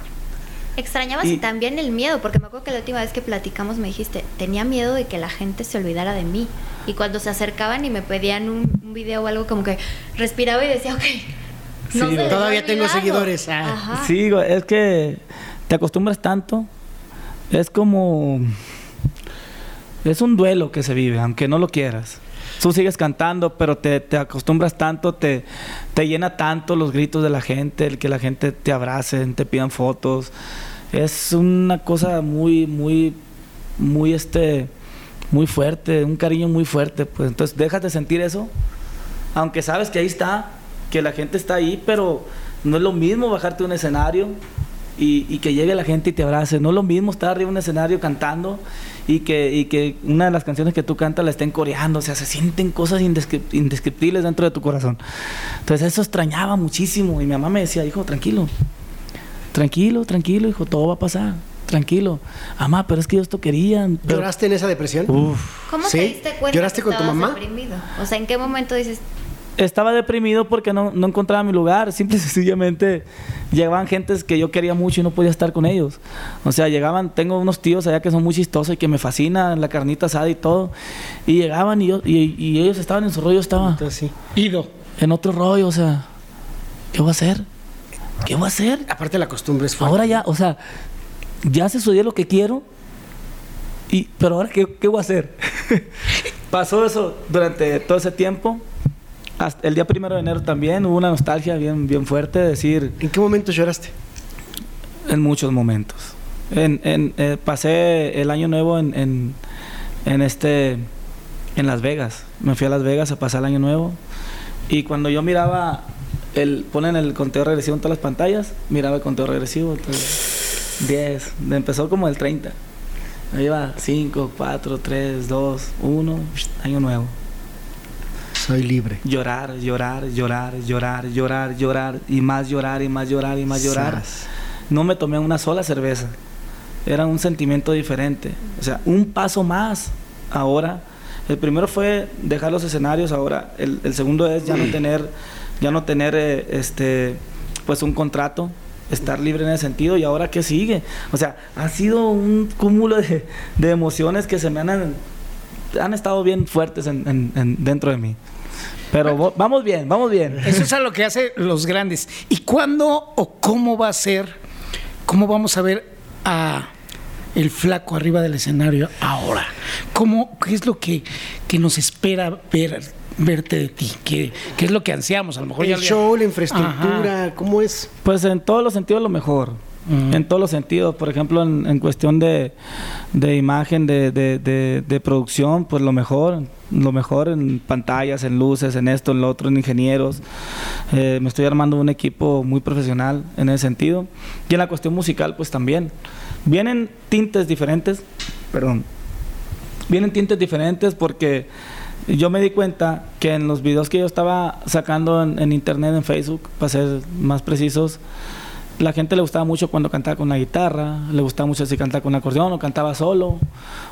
Extrañabas Y- y también el miedo, porque me acuerdo que la última vez que platicamos me dijiste, tenía miedo de que la gente se olvidara de mí. Y cuando se acercaban y me pedían un, un video o algo, como que respiraba y decía, ok. Sí, se todavía tengo olvidado". seguidores, ah. Sí, es que te acostumbras tanto. Es como. Es un duelo que se vive, aunque no lo quieras. Tú sigues cantando, pero te, te acostumbras tanto, te, te llena tanto los gritos de la gente, el que la gente te abrace, te pidan fotos. Es una cosa muy, muy, muy, este, muy fuerte, un cariño muy fuerte. Pues entonces dejas de sentir eso aunque sabes que ahí está, que la gente está ahí, pero no es lo mismo bajarte a un escenario y, y que llegue la gente y te abrace. No es lo mismo estar arriba de un escenario cantando y que, y que una de las canciones que tú cantas la estén coreando. O sea, se sienten cosas indescri- indescriptibles dentro de tu corazón. Entonces eso extrañaba muchísimo. Y mi mamá me decía, hijo, tranquilo, tranquilo, tranquilo, hijo, todo va a pasar. Tranquilo. Mamá, pero es que yo esto quería. pero- ¿Lloraste en esa depresión? Uf. ¿Cómo ¿Sí? te diste cuenta ¿Lloraste que con tu mamá? deprimido? O sea, ¿en qué momento dices, estaba deprimido porque no, no encontraba mi lugar. Simple y sencillamente llegaban gentes que yo quería mucho y no podía estar con ellos. O sea, llegaban, tengo unos tíos allá que son muy chistosos y que me fascinan la carnita asada y todo. Y llegaban y, yo, y, y ellos estaban en su rollo, estaba Entonces sí. Ido. en otro rollo. O sea, ¿qué voy a hacer? ¿Qué voy a hacer? Aparte la costumbre es fuerte. Ahora ya, o sea, ya se sucedió lo que quiero. Y, pero ahora, ¿qué, qué voy a hacer? Pasó eso durante todo ese tiempo. Hasta el día primero de enero también hubo una nostalgia bien, bien fuerte, de decir, ¿En qué momento lloraste? en muchos momentos. En, en, eh, pasé el año nuevo en, en, en este en Las Vegas. Me fui a Las Vegas a pasar el año nuevo. Y cuando yo miraba, el, ponen el conteo regresivo en todas las pantallas, miraba el conteo regresivo. Entonces, 10. Empezó como el 30. Ahí va 5, 4, 3, 2, 1, año nuevo. Soy libre. Llorar, llorar, llorar, llorar, llorar, llorar, y más llorar, y más llorar, y más llorar. Sas. No me tomé una sola cerveza. Era un sentimiento diferente. O sea, un paso más ahora. El primero fue dejar los escenarios, ahora el, el segundo es ya no tener, ya no tener eh, este, pues un contrato, estar libre en ese sentido. Y ahora qué sigue. O sea, ha sido un cúmulo de, de emociones que se me han, han estado bien fuertes en- en- en- dentro de mí. Pero vamos bien, vamos bien. Eso es a lo que hace los grandes. ¿Y cuándo o cómo va a ser? ¿Cómo vamos a ver a el flaco arriba del escenario ahora? ¿Cómo, ¿Qué es lo que, que nos espera ver, verte de ti? ¿Qué, qué es lo que ansiamos? A lo mejor El ya show, la infraestructura, ¿cómo es? Pues en todos los sentidos lo mejor. En todos los sentidos. Por ejemplo, en, en cuestión de, de imagen, de, de- de- de producción, pues lo mejor. Lo mejor en pantallas, en luces, en esto, en lo otro, en ingenieros. Eh, me estoy armando un equipo muy profesional en ese sentido. Y en la cuestión musical, pues también. Vienen tintes diferentes. Perdón. Vienen tintes diferentes porque yo me di cuenta que en los videos que yo estaba sacando en, en internet, en Facebook, para ser más precisos, la gente le gustaba mucho cuando cantaba con la guitarra, le gustaba mucho si cantaba con un acordeón, o cantaba solo,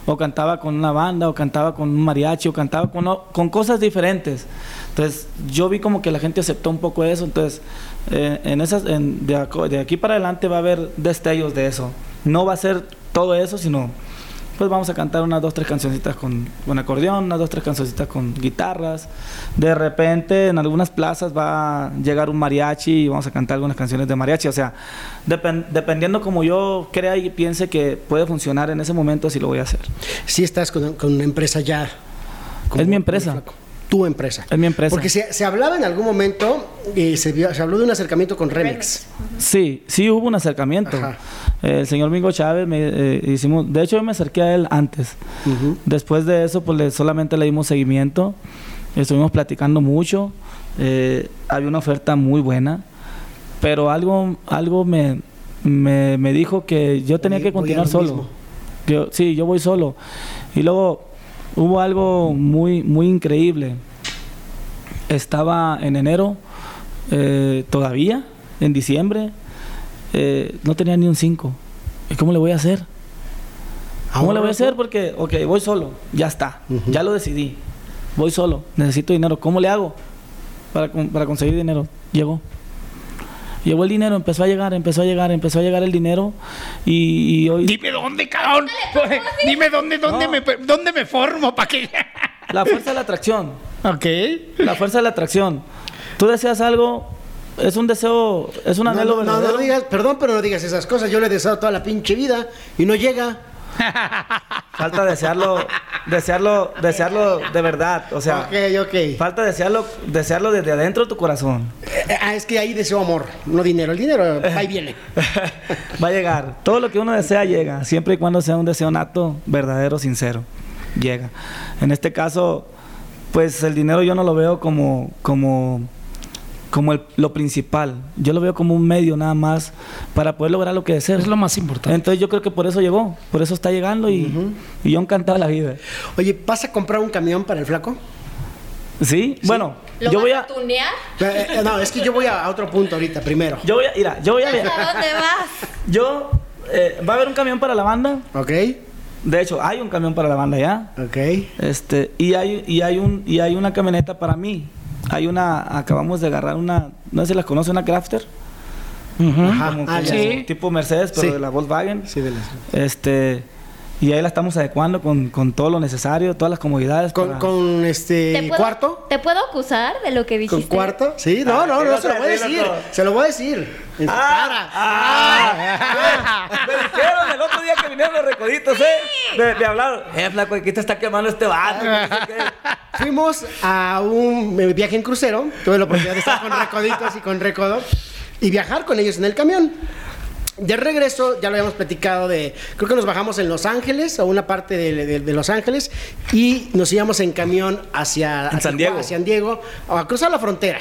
o cantaba con una banda, o cantaba con un mariachi, o cantaba con, cosas diferentes. Entonces, yo vi como que la gente aceptó un poco eso. Entonces, eh, en esas, en- de, de aquí para adelante va a haber destellos de eso. No va a ser todo eso, sino pues vamos a cantar unas dos, tres cancioncitas con, con acordeón, unas dos, tres cancioncitas con guitarras. De repente en algunas plazas va a llegar un mariachi y vamos a cantar algunas canciones de mariachi. O sea, depen- dependiendo como yo crea y piense que puede funcionar en ese momento, sí lo voy a hacer. Sí estás con, con una empresa ya. como- Es mi empresa. Tu empresa. Es mi empresa. Porque se, se hablaba en algún momento, y se, vio- se habló de un acercamiento con Remix. Sí, sí hubo un acercamiento. Ajá. Eh, el señor Mingo Chávez me eh, hicimos, de hecho yo me acerqué a él antes. Después de eso, pues le- solamente le dimos seguimiento. Estuvimos platicando mucho. eh, había una oferta muy buena. Pero algo, algo me, me, me dijo que yo tenía Voy- que continuar lo solo. Yo, sí, yo voy solo. Y luego hubo algo muy, muy increíble. Estaba en enero, eh, todavía, en diciembre, eh, no tenía ni un 5. ¿Y cómo le voy a hacer? ¿Cómo le voy a hacer? Porque, ok, voy solo, ya está, ya lo decidí. Voy solo, necesito dinero. ¿Cómo le hago para, para conseguir dinero? Llegó. Llegó el dinero, empezó a llegar, empezó a llegar, empezó a llegar el dinero y, y hoy Dime dónde, cabrón. Dime dónde, dónde, No. me, dónde me formo para que. la fuerza de la atracción, ok. la fuerza de la atracción. Tú deseas algo, es un deseo, es un No, anhelo no, no, verdadero. no digas, perdón, pero no digas esas cosas. Yo le he deseado toda la pinche vida y no llega. Falta desearlo, desearlo, desearlo de verdad, o sea, ok, ok. falta desearlo, desearlo desde adentro de tu corazón. Eh, ah, es que ahí deseo amor, no dinero. El dinero va y viene. Va a llegar. Todo lo que uno desea llega, siempre y cuando sea un deseo nato, verdadero, sincero. Llega. En este caso, pues el dinero yo no lo veo como, como, como el- lo principal. Yo lo veo como un medio nada más para poder lograr lo que deseo. Es lo más importante. Entonces yo creo que por eso llegó, por eso está llegando y, y yo encantado de la vida. Oye, ¿vas a comprar un camión para el flaco? ¿Sí? Bueno, ¿Lo yo vas voy a a... tunear? Eh, eh, no, es que yo voy a, a otro punto ahorita, primero. Yo voy a... Mira, yo voy a... ¿A dónde vas? Yo... eh, va a haber un camión para la banda. Ok, De hecho, hay un camión para la banda ya. ok. Este, y hay, y hay un, y hay una camioneta para mí. Hay una, acabamos de agarrar una, no sé si las conoce, una Crafter. Ajá. Como, Ah. Sí. tipo Mercedes, pero Sí. de la Volkswagen. Sí, de las- Este, y ahí la estamos adecuando con, con todo lo necesario, todas las comodidades. Con, para- con este puedo, cuarto. ¿Te puedo acusar de lo que ¿Con dijiste? cuarto? Sí, no, no, no, se lo voy a decir. Se lo voy a decir. En su cara. ¡Ah! Me dijeron el otro día que vinieron los recoditos, ¿eh? Me, me hablaron. Eh, flaco, ¿qué te está quemando este vato? Fuimos a un eh, viaje en crucero. Tuve la oportunidad de estar con Recoditos y con Recodo y viajar con ellos en el camión. De regreso, ya lo habíamos platicado de. Creo que nos bajamos en Los Ángeles, a una parte de, de- de Los Ángeles, y nos íbamos en camión hacia, San Diego. hacia San Diego, a cruzar la frontera.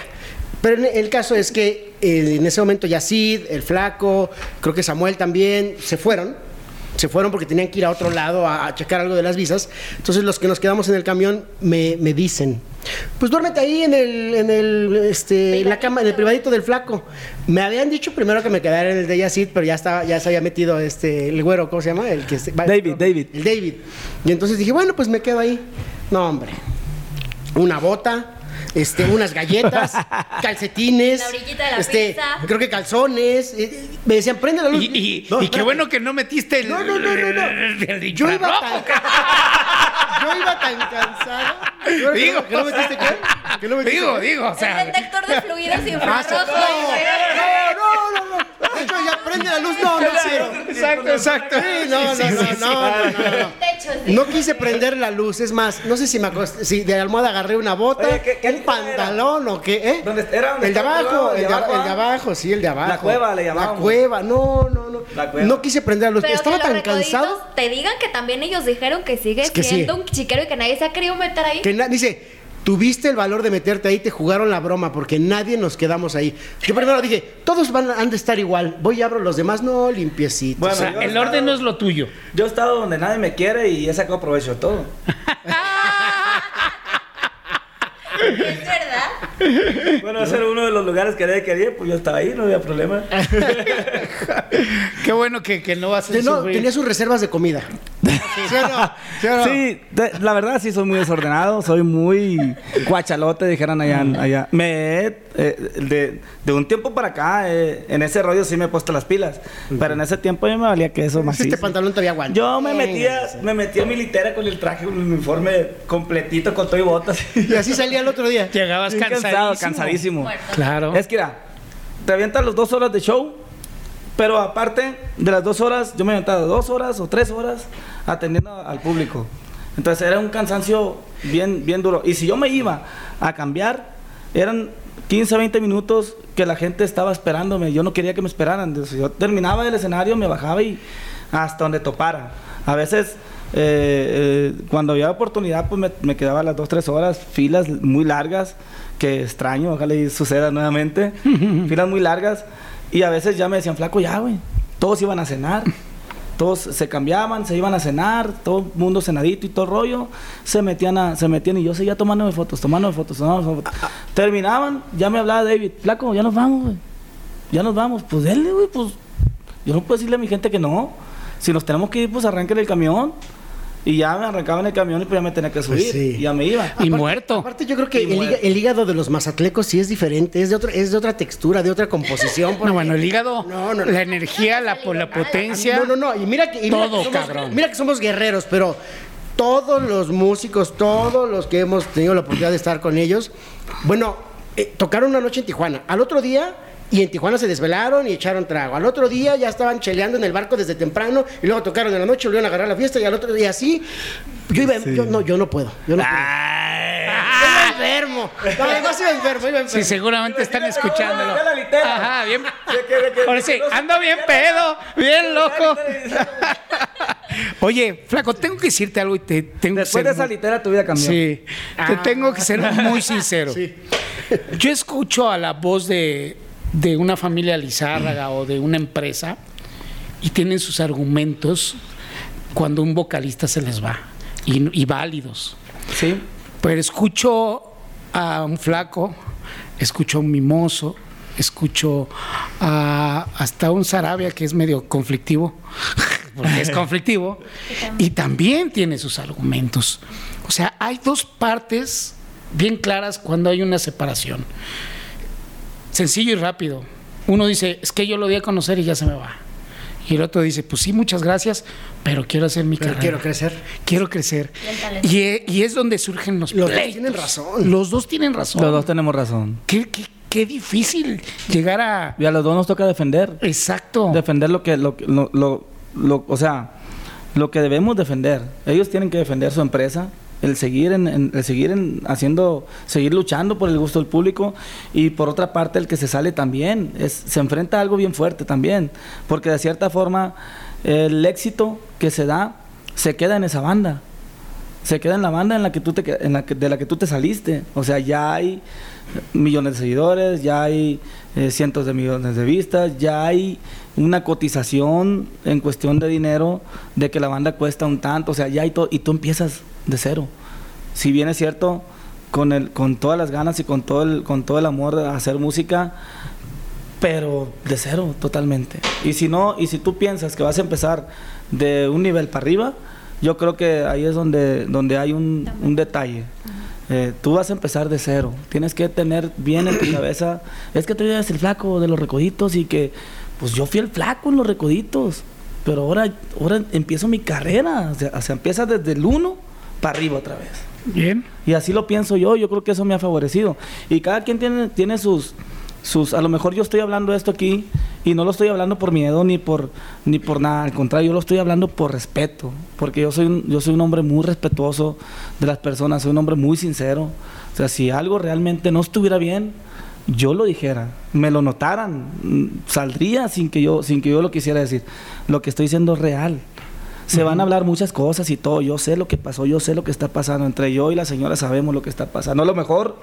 Pero el caso es que eh, en ese momento Yacid, el Flaco, creo que Samuel también, se fueron. Se fueron porque tenían que ir a otro lado a, a checar algo de las visas. Entonces los que nos quedamos en el camión me, me dicen, pues duérmete ahí en el, en el, este, en la cama, en el privadito del flaco. Me habían dicho primero que me quedara en el de Yacid, pero ya estaba, ya se había metido este, el güero, ¿cómo se llama? El que David, David. El David. Y entonces dije, bueno, pues me quedo ahí. No, hombre. Una bota. Este, unas galletas, calcetines, La orillita de la este, pizza. creo que calzones. eh, Me decían, prende la luz. Y, y- No, y qué bueno que no metiste el. No, no, no, no, no. el Yo iba tan, yo iba tan cansado. Yo- Digo. ¿Que no metiste qué? ¿Que no metiste Digo, digo, o El sea. detector de fluidos Ah, infrarrojos. No, no, no, no. De hecho, ya prende la luz. No, no quiero. Exacto, exacto. Sí, no, no, no, no, no, no, quise prender la luz, es más, no sé si me acosté, si de almohada agarré una bota, Oye, ¿qué- qué un pantalón o qué, ¿eh? ¿Dónde era? ¿Dónde el de estaba abajo, el ¿El de, abajo, el de abajo, sí, el de abajo. La cueva le La llamábamos. cueva, no, no, no. La cueva. No quise prender la luz, Pero estaba tan cansado te digan que también ellos dijeron que sigue Es que sí. siendo un chiquero y que nadie se ha querido meter ahí. que na- dice, tuviste el valor de meterte ahí, te jugaron la broma porque nadie nos quedamos ahí. Yo primero dije, todos van han de estar igual, voy y abro los demás, no, limpiecitos. Bueno, O sea, el orden no es lo tuyo. Yo he estado donde nadie me quiere y he sacado provecho de todo. Es verdad. Bueno, ese era uno de los lugares que nadie quería, pues yo estaba ahí, no había problema. Qué bueno que, que no vas a no, sufrir. tenía sus reservas de comida. ¿Sí o no? ¿Sí o no? Sí, de- la verdad sí soy muy desordenado, soy muy cuachalote, dijeran allá. allá. Me eh, de, de un tiempo para acá, eh, en ese rollo sí me he puesto las pilas. Pero en ese tiempo yo me valía que eso más. Este pantalón todavía aguanta. Yo me metía, me metía a mi litera con el traje, con el uniforme completito, con todo y botas. Y así salía el otro día. Llegabas cansadísimo. cansado, cansadísimo. Claro. Es que mira, te avientas las dos horas de show, pero aparte de las dos horas, yo me aventaba dos horas o tres horas atendiendo al público. Entonces era un cansancio bien, bien duro. Y si yo me iba a cambiar, eran 15, 20 minutos que la gente estaba esperándome. Yo no quería que me esperaran. Entonces, yo terminaba el escenario, me bajaba y hasta donde topara. A veces, eh, eh, cuando había oportunidad, pues me, me quedaba las dos, tres horas, filas muy largas, que extraño, ojalá y suceda nuevamente. filas muy largas. Y a veces ya me decían, flaco, ya, güey. Todos iban a cenar. Todos se cambiaban, se iban a cenar, todo el mundo cenadito y todo el rollo. Se metían, a, se metían y yo seguía tomándome fotos, tomándome fotos, tomándome fotos. Terminaban, ya me hablaba David, flaco, ya nos vamos, güey. Ya nos vamos. Pues denle, güey, pues. Yo no puedo decirle a mi gente que no. Si nos tenemos que ir, pues arranquen el camión. Y ya me arrancaban el camión y pues ya me tenía que subir. sí. Y ya me iba. Y muerto. Aparte, yo creo que el, hígado- muerto. el hígado de los mazatlecos sí es diferente, es de otra, es de otra textura, de otra composición. porque- No, bueno, el hígado, No, no, no. la energía, la, po- la potencia. No, no, no. Y mira que, y mira Todo, que somos, cabrón. Mira que somos guerreros, pero todos los músicos, todos los que hemos tenido la oportunidad de estar con ellos, bueno, eh, tocaron una noche en Tijuana. Al otro día. Y en Tijuana se desvelaron y echaron trago. Al otro día ya estaban cheleando en el barco desde temprano y luego tocaron en la noche, volvieron a agarrar la fiesta y al otro día así. Yo iba, yo no, yo no puedo. Yo no puedo. Iba enfermo. No, además iba enfermo, iba enfermo. Sí, seguramente están escuchándolo. Ajá, bien. Que- que- Ahora sí, ando bien pedo, bien loco. Oye, flaco, tengo que decirte algo y te tengo que Después ser de esa litera tu vida cambió. Sí, te tengo que ser muy sincero. Yo escucho a la voz de, de una familia Lizárraga o de una empresa y tienen sus argumentos cuando un vocalista se les va y, y válidos. Sí. Pero escucho a un flaco, escucho a un mimoso, escucho a hasta un Sarabia que es medio conflictivo, porque es conflictivo, y también tiene sus argumentos. O sea, hay dos partes bien claras cuando hay una separación. Sencillo y rápido. Uno dice, es que yo lo di a conocer y ya se me va. Y el otro dice, pues sí, muchas gracias, pero quiero hacer mi Pero carrera. quiero crecer. Quiero crecer. Y talento. Y, y es donde surgen los Los dos pleitos. tienen razón. Los dos tienen razón. Los dos tenemos razón. Qué, qué- qué difícil llegar a... Y a los dos nos toca defender. Exacto. Defender lo que, lo, que- lo, lo- lo- o sea, lo que debemos defender. Ellos tienen que defender su empresa, el seguir en, el seguir en haciendo, seguir luchando por el gusto del público y por otra parte el que se sale también, es, se enfrenta a algo bien fuerte también, porque de cierta forma el éxito que se da se queda en esa banda. Se queda en la banda en la que tú te, en la que- de la que tú te saliste. O sea, ya hay millones de seguidores, ya hay eh, cientos de millones de vistas, ya hay una cotización en cuestión de dinero de que la banda cuesta un tanto, o sea, ya hay todo, y tú empiezas de cero. Si bien es cierto, con, el, con todas las ganas y con todo, el, con todo el amor de hacer música, pero de cero totalmente. Y si no, y si tú piensas que vas a empezar de un nivel para arriba, yo creo que ahí es donde, donde hay un, un detalle. Eh, tú vas a empezar de cero. Tienes que tener bien en tu cabeza. Es que tú eres el flaco de los recoditos y que, pues yo fui el flaco en los recoditos. Pero ahora, ahora empiezo mi carrera. O sea, o sea, empieza desde el uno para arriba otra vez. Bien. Y así lo pienso yo, yo creo que eso me ha favorecido. Y cada quien tiene, tiene sus, sus, a lo mejor yo estoy hablando de esto aquí y no lo estoy hablando por miedo ni por, ni por nada, al contrario, yo lo estoy hablando por respeto, porque yo soy, un, yo soy un hombre muy respetuoso de las personas, soy un hombre muy sincero. O sea, si algo realmente no estuviera bien, yo lo dijera, me lo notaran, mm, saldría sin que yo, sin que yo lo quisiera decir. Lo que estoy diciendo es real. Se van a hablar muchas cosas y todo. Yo sé lo que pasó, yo sé lo que está pasando. Entre yo y la señora sabemos lo que está pasando. A lo mejor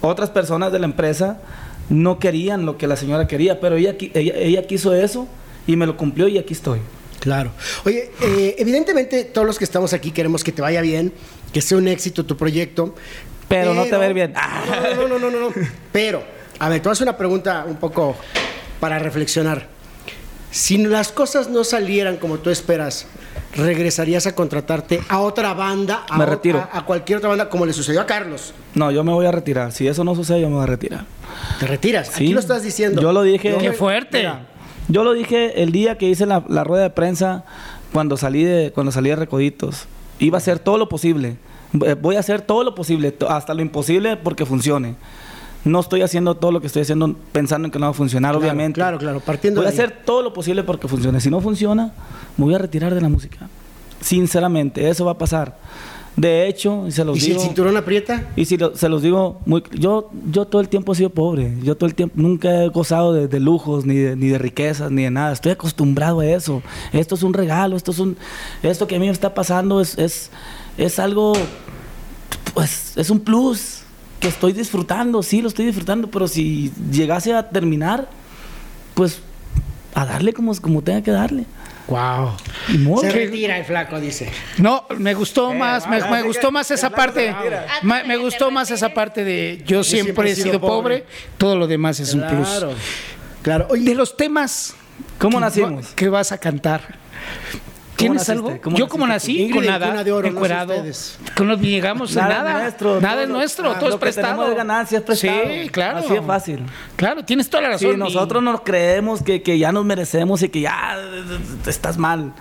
otras personas de la empresa no querían lo que la señora quería, pero ella, ella, ella quiso eso y me lo cumplió y aquí estoy. Claro. Oye, eh, evidentemente todos los que estamos aquí queremos que te vaya bien, que sea un éxito tu proyecto. Pero no te va a ir bien. No, no, no, no, no, no. Pero, a ver, a hacer una pregunta un poco para reflexionar. Si las cosas no salieran como tú esperas, regresarías a contratarte a otra banda, a, Me retiro. a- a cualquier otra banda, como le sucedió a Carlos. No, yo me voy a retirar. Si eso no sucede, yo me voy a retirar. Te retiras. Sí. Aquí lo estás diciendo. Yo lo dije. ¡Qué fuerte! Mira, yo lo dije el día que hice la, la rueda de prensa cuando salí de cuando salí de Recoditos. Iba a hacer todo lo posible. Voy a hacer todo lo posible, hasta lo imposible porque funcione. No estoy haciendo todo lo que estoy haciendo pensando en que no va a funcionar, Claro, obviamente. claro, claro, partiendo Voy a de ahí. hacer todo lo posible porque funcione. Si no funciona, me voy a retirar de la música. Sinceramente, eso va a pasar. De hecho, y se los ¿Y si digo. el cinturón aprieta? Y si lo- se los digo, muy, yo, yo todo el tiempo he sido pobre. Yo todo el tiempo nunca he gozado de, de lujos, ni de, ni de riquezas, ni de nada. Estoy acostumbrado a eso. Esto es un regalo, esto es un, esto que a mí me está pasando es, es, es algo, pues, es un plus que estoy disfrutando. Sí, lo estoy disfrutando, pero si llegase a terminar, pues, a darle como, como tenga que darle. Wow. Se retira el flaco, dice. No, me gustó más, me, me gustó más esa parte. Me gustó más esa parte de yo siempre he sido pobre, todo lo demás es un plus. Claro. Claro. De Oye, los temas ¿Cómo que- nacimos? que vas a cantar. ¿Tienes algo? ¿Cómo Yo como nací con nada, de oro, encuerado, no llegamos a Nada nada, nuestro, nada todo es nuestro, ah, todo es prestado. de ganancia es prestado. Sí, claro. Así de fácil. Claro, tienes toda la razón. Si nosotros nos creemos que, que ya nos merecemos y que ya estás mal.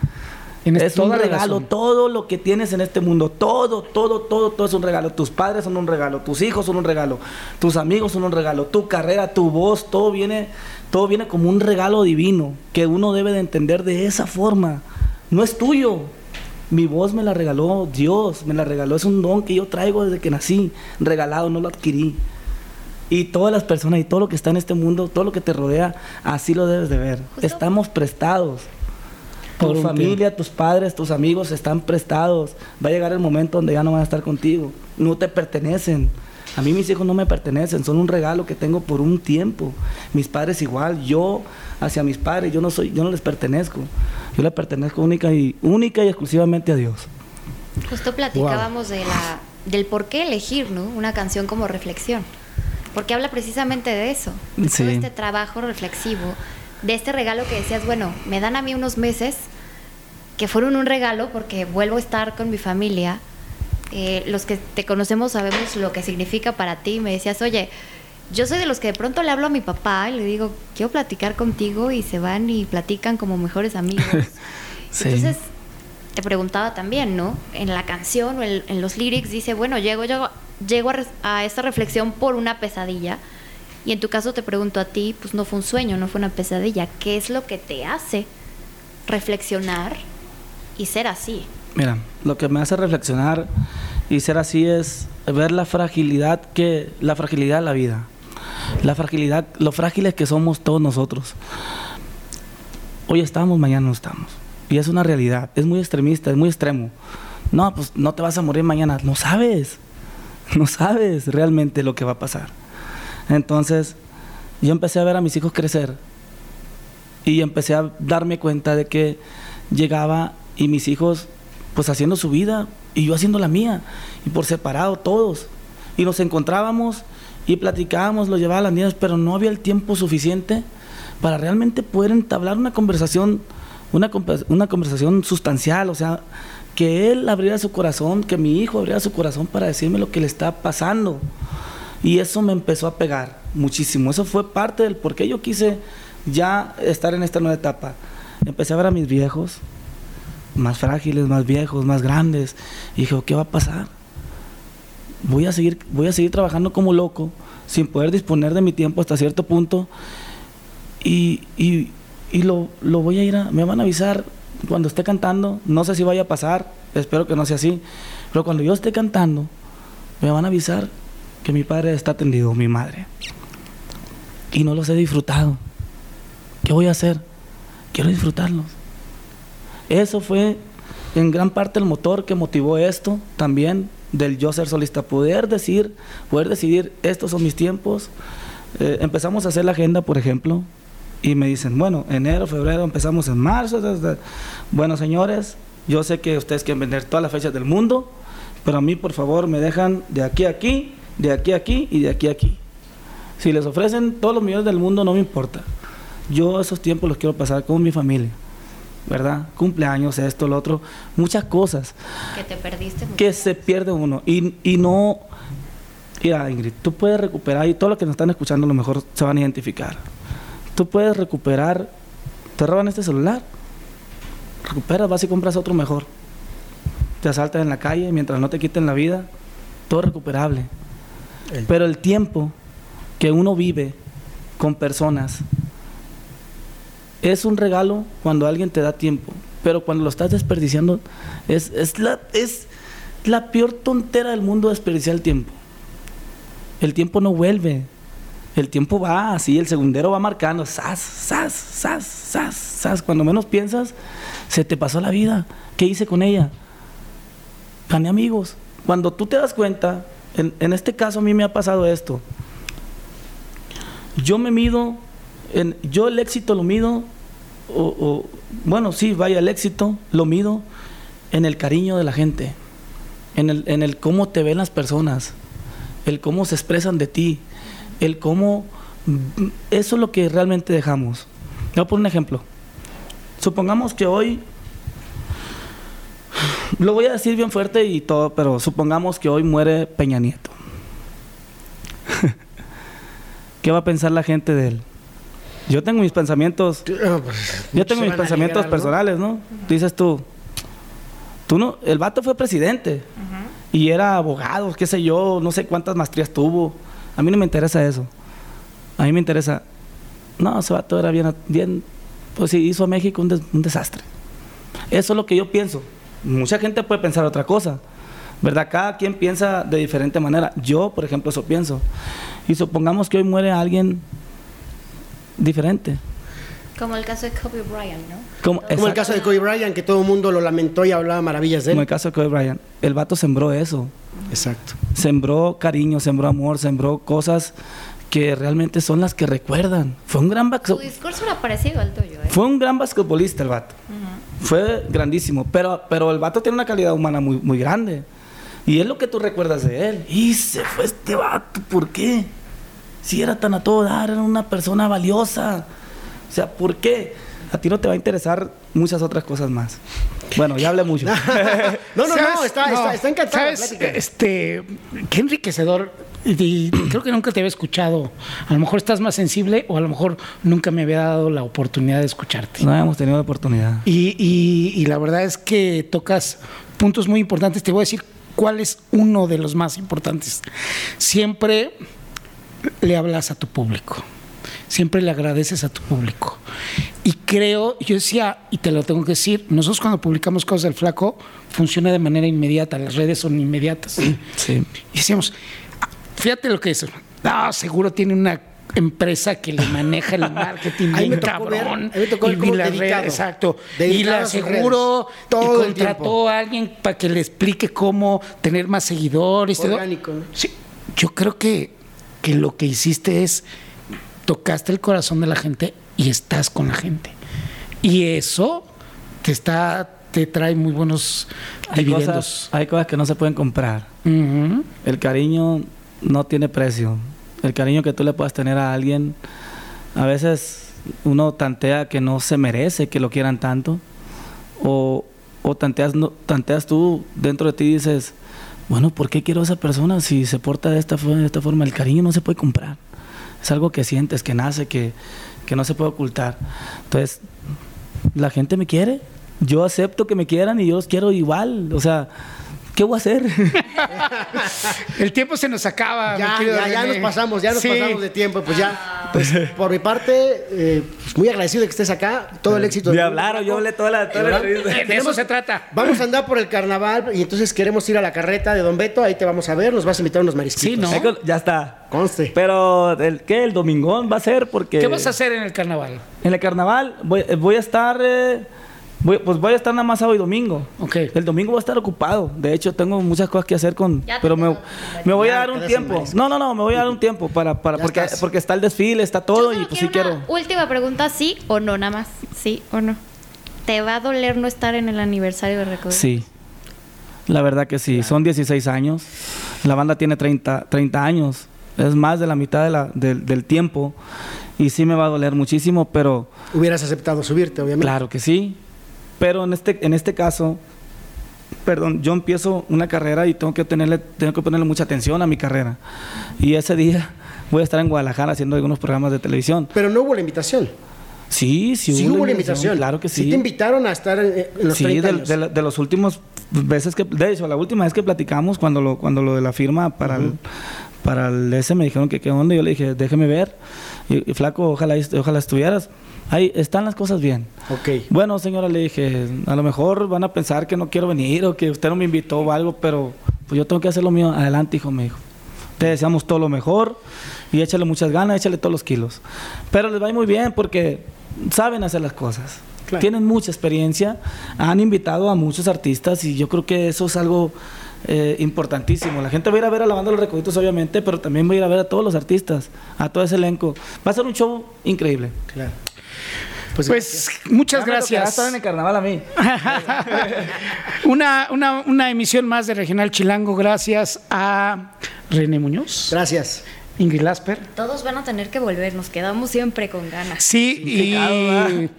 Es un regalo, razón. todo lo que tienes en este mundo, todo, todo, todo, todo es un regalo. Tus padres son un regalo, tus hijos son un regalo, tus amigos son un regalo, tu carrera, tu voz, todo viene, todo viene como un regalo divino que uno debe de entender de esa forma. No es tuyo. Mi voz me la regaló Dios, me la regaló, es un don que yo traigo desde que nací, regalado, no lo adquirí. Y todas las personas y todo lo que está en este mundo, todo lo que te rodea, así lo debes de ver. Justo- Estamos prestados. Por Tu familia, tus padres, tus amigos están prestados. Va a llegar el momento donde ya no van a estar contigo. No te pertenecen. A mí mis hijos no me pertenecen, son un regalo que tengo por un tiempo. Mis padres igual, yo hacia mis padres, yo no soy, yo no les pertenezco. Yo les pertenezco única y única y exclusivamente a Dios. Justo platicábamos de la, del por qué elegir, ¿no? Una canción como reflexión. Porque habla precisamente de eso. De Sí. todo este trabajo reflexivo. De este regalo que decías, bueno, me dan a mí unos meses que fueron un regalo porque vuelvo a estar con mi familia. Eh, los que te conocemos sabemos lo que significa para ti. Me decías, oye, yo soy de los que de pronto le hablo a mi papá y le digo, quiero platicar contigo y se van y platican como mejores amigos. Sí. Entonces, te preguntaba también, ¿no? En la canción o en, en los lyrics dice, bueno, llego, llego, llego a, a esta reflexión por una pesadilla. Y en tu caso te pregunto a ti, pues no fue un sueño, no fue una pesadilla. ¿Qué es lo que te hace reflexionar y ser así? Mira, lo que me hace reflexionar y ser así es ver la fragilidad que la fragilidad de la vida. La fragilidad, lo frágiles que somos todos nosotros. Hoy estamos, mañana no estamos. Y es una realidad, es muy extremista, es muy extremo. No, pues no te vas a morir mañana, no sabes. No sabes realmente lo que va a pasar. Entonces, yo empecé a ver a mis hijos crecer y empecé a darme cuenta de que llegaba y mis hijos pues haciendo su vida y yo haciendo la mía y por separado todos y nos encontrábamos y platicábamos, lo llevaba a las niñas, pero no había el tiempo suficiente para realmente poder entablar una conversación, una, una conversación sustancial, o sea, que él abriera su corazón, que mi hijo abriera su corazón para decirme lo que le está pasando. Y eso me empezó a pegar muchísimo. Eso fue parte del por qué yo quise ya estar en esta nueva etapa. Empecé a ver a mis viejos, más frágiles, más viejos, más grandes. Y dije, ¿qué va a pasar? Voy a seguir, voy a seguir trabajando como loco, sin poder disponer de mi tiempo hasta cierto punto. Y, y- y lo, lo voy a ir a, me van a avisar cuando esté cantando. No sé si vaya a pasar, espero que no sea así. Pero cuando yo esté cantando, me van a avisar que mi padre está atendido, mi madre. Y no los he disfrutado. ¿Qué voy a hacer? Quiero disfrutarlos. Eso fue en gran parte el motor que motivó esto también del yo ser solista. Poder decir, poder decidir, estos son mis tiempos. Eh, empezamos a hacer la agenda, por ejemplo, y me dicen, bueno, enero, febrero, empezamos en marzo. Bueno, señores, yo sé que ustedes quieren vender todas las fechas del mundo, pero a mí, por favor, me dejan de aquí a aquí, de aquí a aquí y de aquí a aquí. Si les ofrecen todos los millones del mundo, no me importa. Yo esos tiempos los quiero pasar con mi familia. ¿Verdad? Cumpleaños, esto, lo otro, muchas cosas Que te perdiste. que se pierde uno y, y no... Mira, Ingrid, tú puedes recuperar, y todos los que nos están escuchando a lo mejor se van a identificar. Tú puedes recuperar, te roban este celular, recuperas, vas y compras otro mejor. Te asaltan en la calle mientras no te quiten la vida, todo es recuperable. El- Pero el tiempo que uno vive con personas es un regalo cuando alguien te da tiempo. Pero cuando lo estás desperdiciando, es, es, la, es la peor tontera del mundo desperdiciar el tiempo. El tiempo no vuelve. El tiempo va así, el segundero va marcando, sas, sas, sas, sas, sas. Cuando menos piensas, se te pasó la vida. ¿Qué hice con ella? Gané amigos. Cuando tú te das cuenta, en, en este caso a mí me ha pasado esto. Yo me mido, yo el éxito lo mido, o, bueno, sí, vaya, el éxito lo mido en el cariño de la gente, en el, en el cómo te ven las personas, el cómo se expresan de ti, el cómo... mm, Eso es lo que realmente dejamos. Voy a poner un ejemplo. Supongamos que hoy lo voy a decir bien fuerte y todo, pero supongamos que hoy muere Peña Nieto. ¿Qué va a pensar la gente de él? Yo tengo mis pensamientos, pues, yo tengo mis pensamientos personales, ¿no? Dices tú, tú no, el vato fue presidente y era abogado, qué sé yo, no sé cuántas maestrías tuvo. A mí no me interesa eso. A mí me interesa, no, ese vato era bien, bien pues sí, hizo a México un, des- un desastre. Eso es lo que yo pienso. Mucha gente puede pensar otra cosa, ¿verdad? Cada quien piensa de diferente manera. Yo, por ejemplo, eso pienso. Y supongamos que hoy muere alguien diferente. Como el caso de Kobe Bryant, ¿no? Como, Como el caso de Kobe Bryant, que todo el mundo lo lamentó y hablaba maravillas de como él. el caso de Kobe Bryant. El vato sembró eso. Exacto. Sembró cariño, sembró amor, sembró cosas que realmente son las que recuerdan. Fue un gran Su basquetbolista. discurso era parecido al tuyo, ¿eh? Fue un gran basquetbolista el vato. Fue grandísimo. Pero, pero el vato tiene una calidad humana muy, muy grande. Y es lo que tú recuerdas de él. Y se fue este vato. ¿Por qué? Si era tan a todo dar, era una persona valiosa. O sea, ¿por qué? A ti no te va a interesar muchas otras cosas más. Bueno, ya hablé mucho. No, no, no, está, está, está encantada la ¿Sabes? plática. Este, qué enriquecedor. Y creo que nunca te había escuchado. A lo mejor estás más sensible o a lo mejor nunca me había dado la oportunidad de escucharte. No habíamos tenido la oportunidad. Y, y- y la verdad es que tocas puntos muy importantes. Te voy a decir cuál es uno de los más importantes. Siempre le hablas a tu público. Siempre le agradeces a tu público. Y creo, yo decía, y te lo tengo que decir, nosotros cuando publicamos cosas del flaco, funciona de manera inmediata, las redes son inmediatas. Sí. Y decíamos, "Ah, fíjate lo que es. No, seguro tiene una empresa que le maneja el marketing Ahí me ver- cabrón. ahí me tocó ver y las dedicado. exacto. Y Dedicado le a sus aseguro redes. Todo y contrató a alguien para que le explique cómo tener más seguidores. todo. Orgánico, ¿no? Sí, yo creo que, que lo que hiciste es tocaste el corazón de la gente y estás con la gente. Y eso te está te trae muy buenos Hay dividendos. cosas, hay cosas que no se pueden comprar. El cariño no tiene precio. El cariño que tú le puedas tener a alguien, a veces uno tantea que no se merece que lo quieran tanto. O, o tanteas, no- tanteas tú dentro de ti y dices, bueno, ¿por qué quiero a esa persona si se porta de esta, forma? El cariño no se puede comprar. Es algo que sientes, que nace, que, que no se puede ocultar. Entonces, la gente me quiere. Yo acepto que me quieran y yo los quiero igual. O sea, ¿qué voy a hacer? El tiempo se nos acaba. Ya, mi querido ya, ya nos pasamos, ya nos Sí. pasamos de tiempo, pues ya. Pues por mi parte, eh, pues muy agradecido de que estés acá. Todo el éxito. Del hablaron, yo hablé toda la, toda la ¿Verdad? entrevista. De eso se trata. Vamos a andar por el carnaval y entonces queremos ir a la carreta de Don Beto. Ahí te vamos a ver, nos vas a invitar unos marisquitos. Sí, ¿no? Ya está. Conste. Pero, ¿el qué? ¿El domingón va a ser? Porque... ¿Qué vas a hacer en el carnaval? En el carnaval voy, eh, voy a estar... eh, voy- pues voy a estar nada más sábado y domingo. Ok. El domingo voy a estar ocupado. De hecho, tengo muchas cosas que hacer con... Ya Pero me, me voy a dar un tiempo. No, no, no. Me voy a dar un tiempo para... para porque, estás. porque está el desfile, está todo y pues sí quiero Última pregunta, ¿sí o no? Nada más. ¿Sí o no? ¿Te va a doler no estar en el aniversario de Recodo? Sí. La verdad que sí. Son 16 años. La banda tiene 30, 30 años. Es más de la mitad de la- del- del tiempo. Y sí me va a doler muchísimo, pero Hubieras aceptado subirte, obviamente. claro que sí. Pero en este, en este caso, perdón, yo empiezo una carrera y tengo que, tenerle, tengo que ponerle mucha atención a mi carrera. Y ese día voy a estar en Guadalajara haciendo algunos programas de televisión. Pero no hubo la invitación. Sí, sí, Sí, hubo la invitación. Claro que sí. Sí te invitaron a estar en, en los sí, 30 de, años. de la- de los últimos veces que, de hecho, la última vez que platicamos, cuando lo, cuando lo de la firma para el, para el ese me dijeron que qué onda, yo le dije, déjeme ver, y, y flaco, ojalá, ojalá estuvieras. Ahí están las cosas bien. Ok. Bueno, señora, le dije, a lo mejor van a pensar que no quiero venir o que usted no me invitó o algo, pero pues yo tengo que hacer lo mío. Adelante, hijo, me dijo. Te deseamos todo lo mejor y échale muchas ganas, échale todos los kilos. Pero les va a ir muy bien porque saben hacer las cosas. Claro. Tienen mucha experiencia, han invitado a muchos artistas y yo creo que eso es algo eh, importantísimo. La gente va a ir a ver a la banda de los Recoditos, obviamente, pero también va a ir a ver a todos los artistas, a todo ese elenco. Va a ser un show increíble. Claro. Pues muchas Ya me tocará gracias. estar en el carnaval a mí. Una, una, una emisión más de Regional Chilango, gracias a René Muñoz, Gracias. Ingrid Lasper. Todos van a tener que volver, nos quedamos siempre con ganas. Sí, y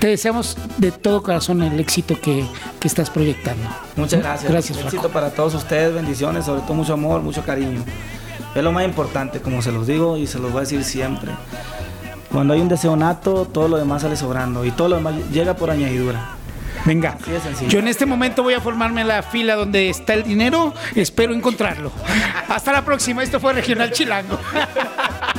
te deseamos de todo corazón el éxito que, que estás proyectando. Muchas gracias. Gracias, Éxito para todos ustedes, bendiciones, sobre todo mucho amor, mucho cariño. Es lo más importante, como se los digo y se los voy a decir siempre. Cuando hay un deseo nato, todo lo demás sale sobrando y todo lo demás llega por añadidura. Venga, yo en este momento voy a formarme en la fila donde está el dinero. Espero encontrarlo. Hasta la próxima. Esto fue Regional Chilango.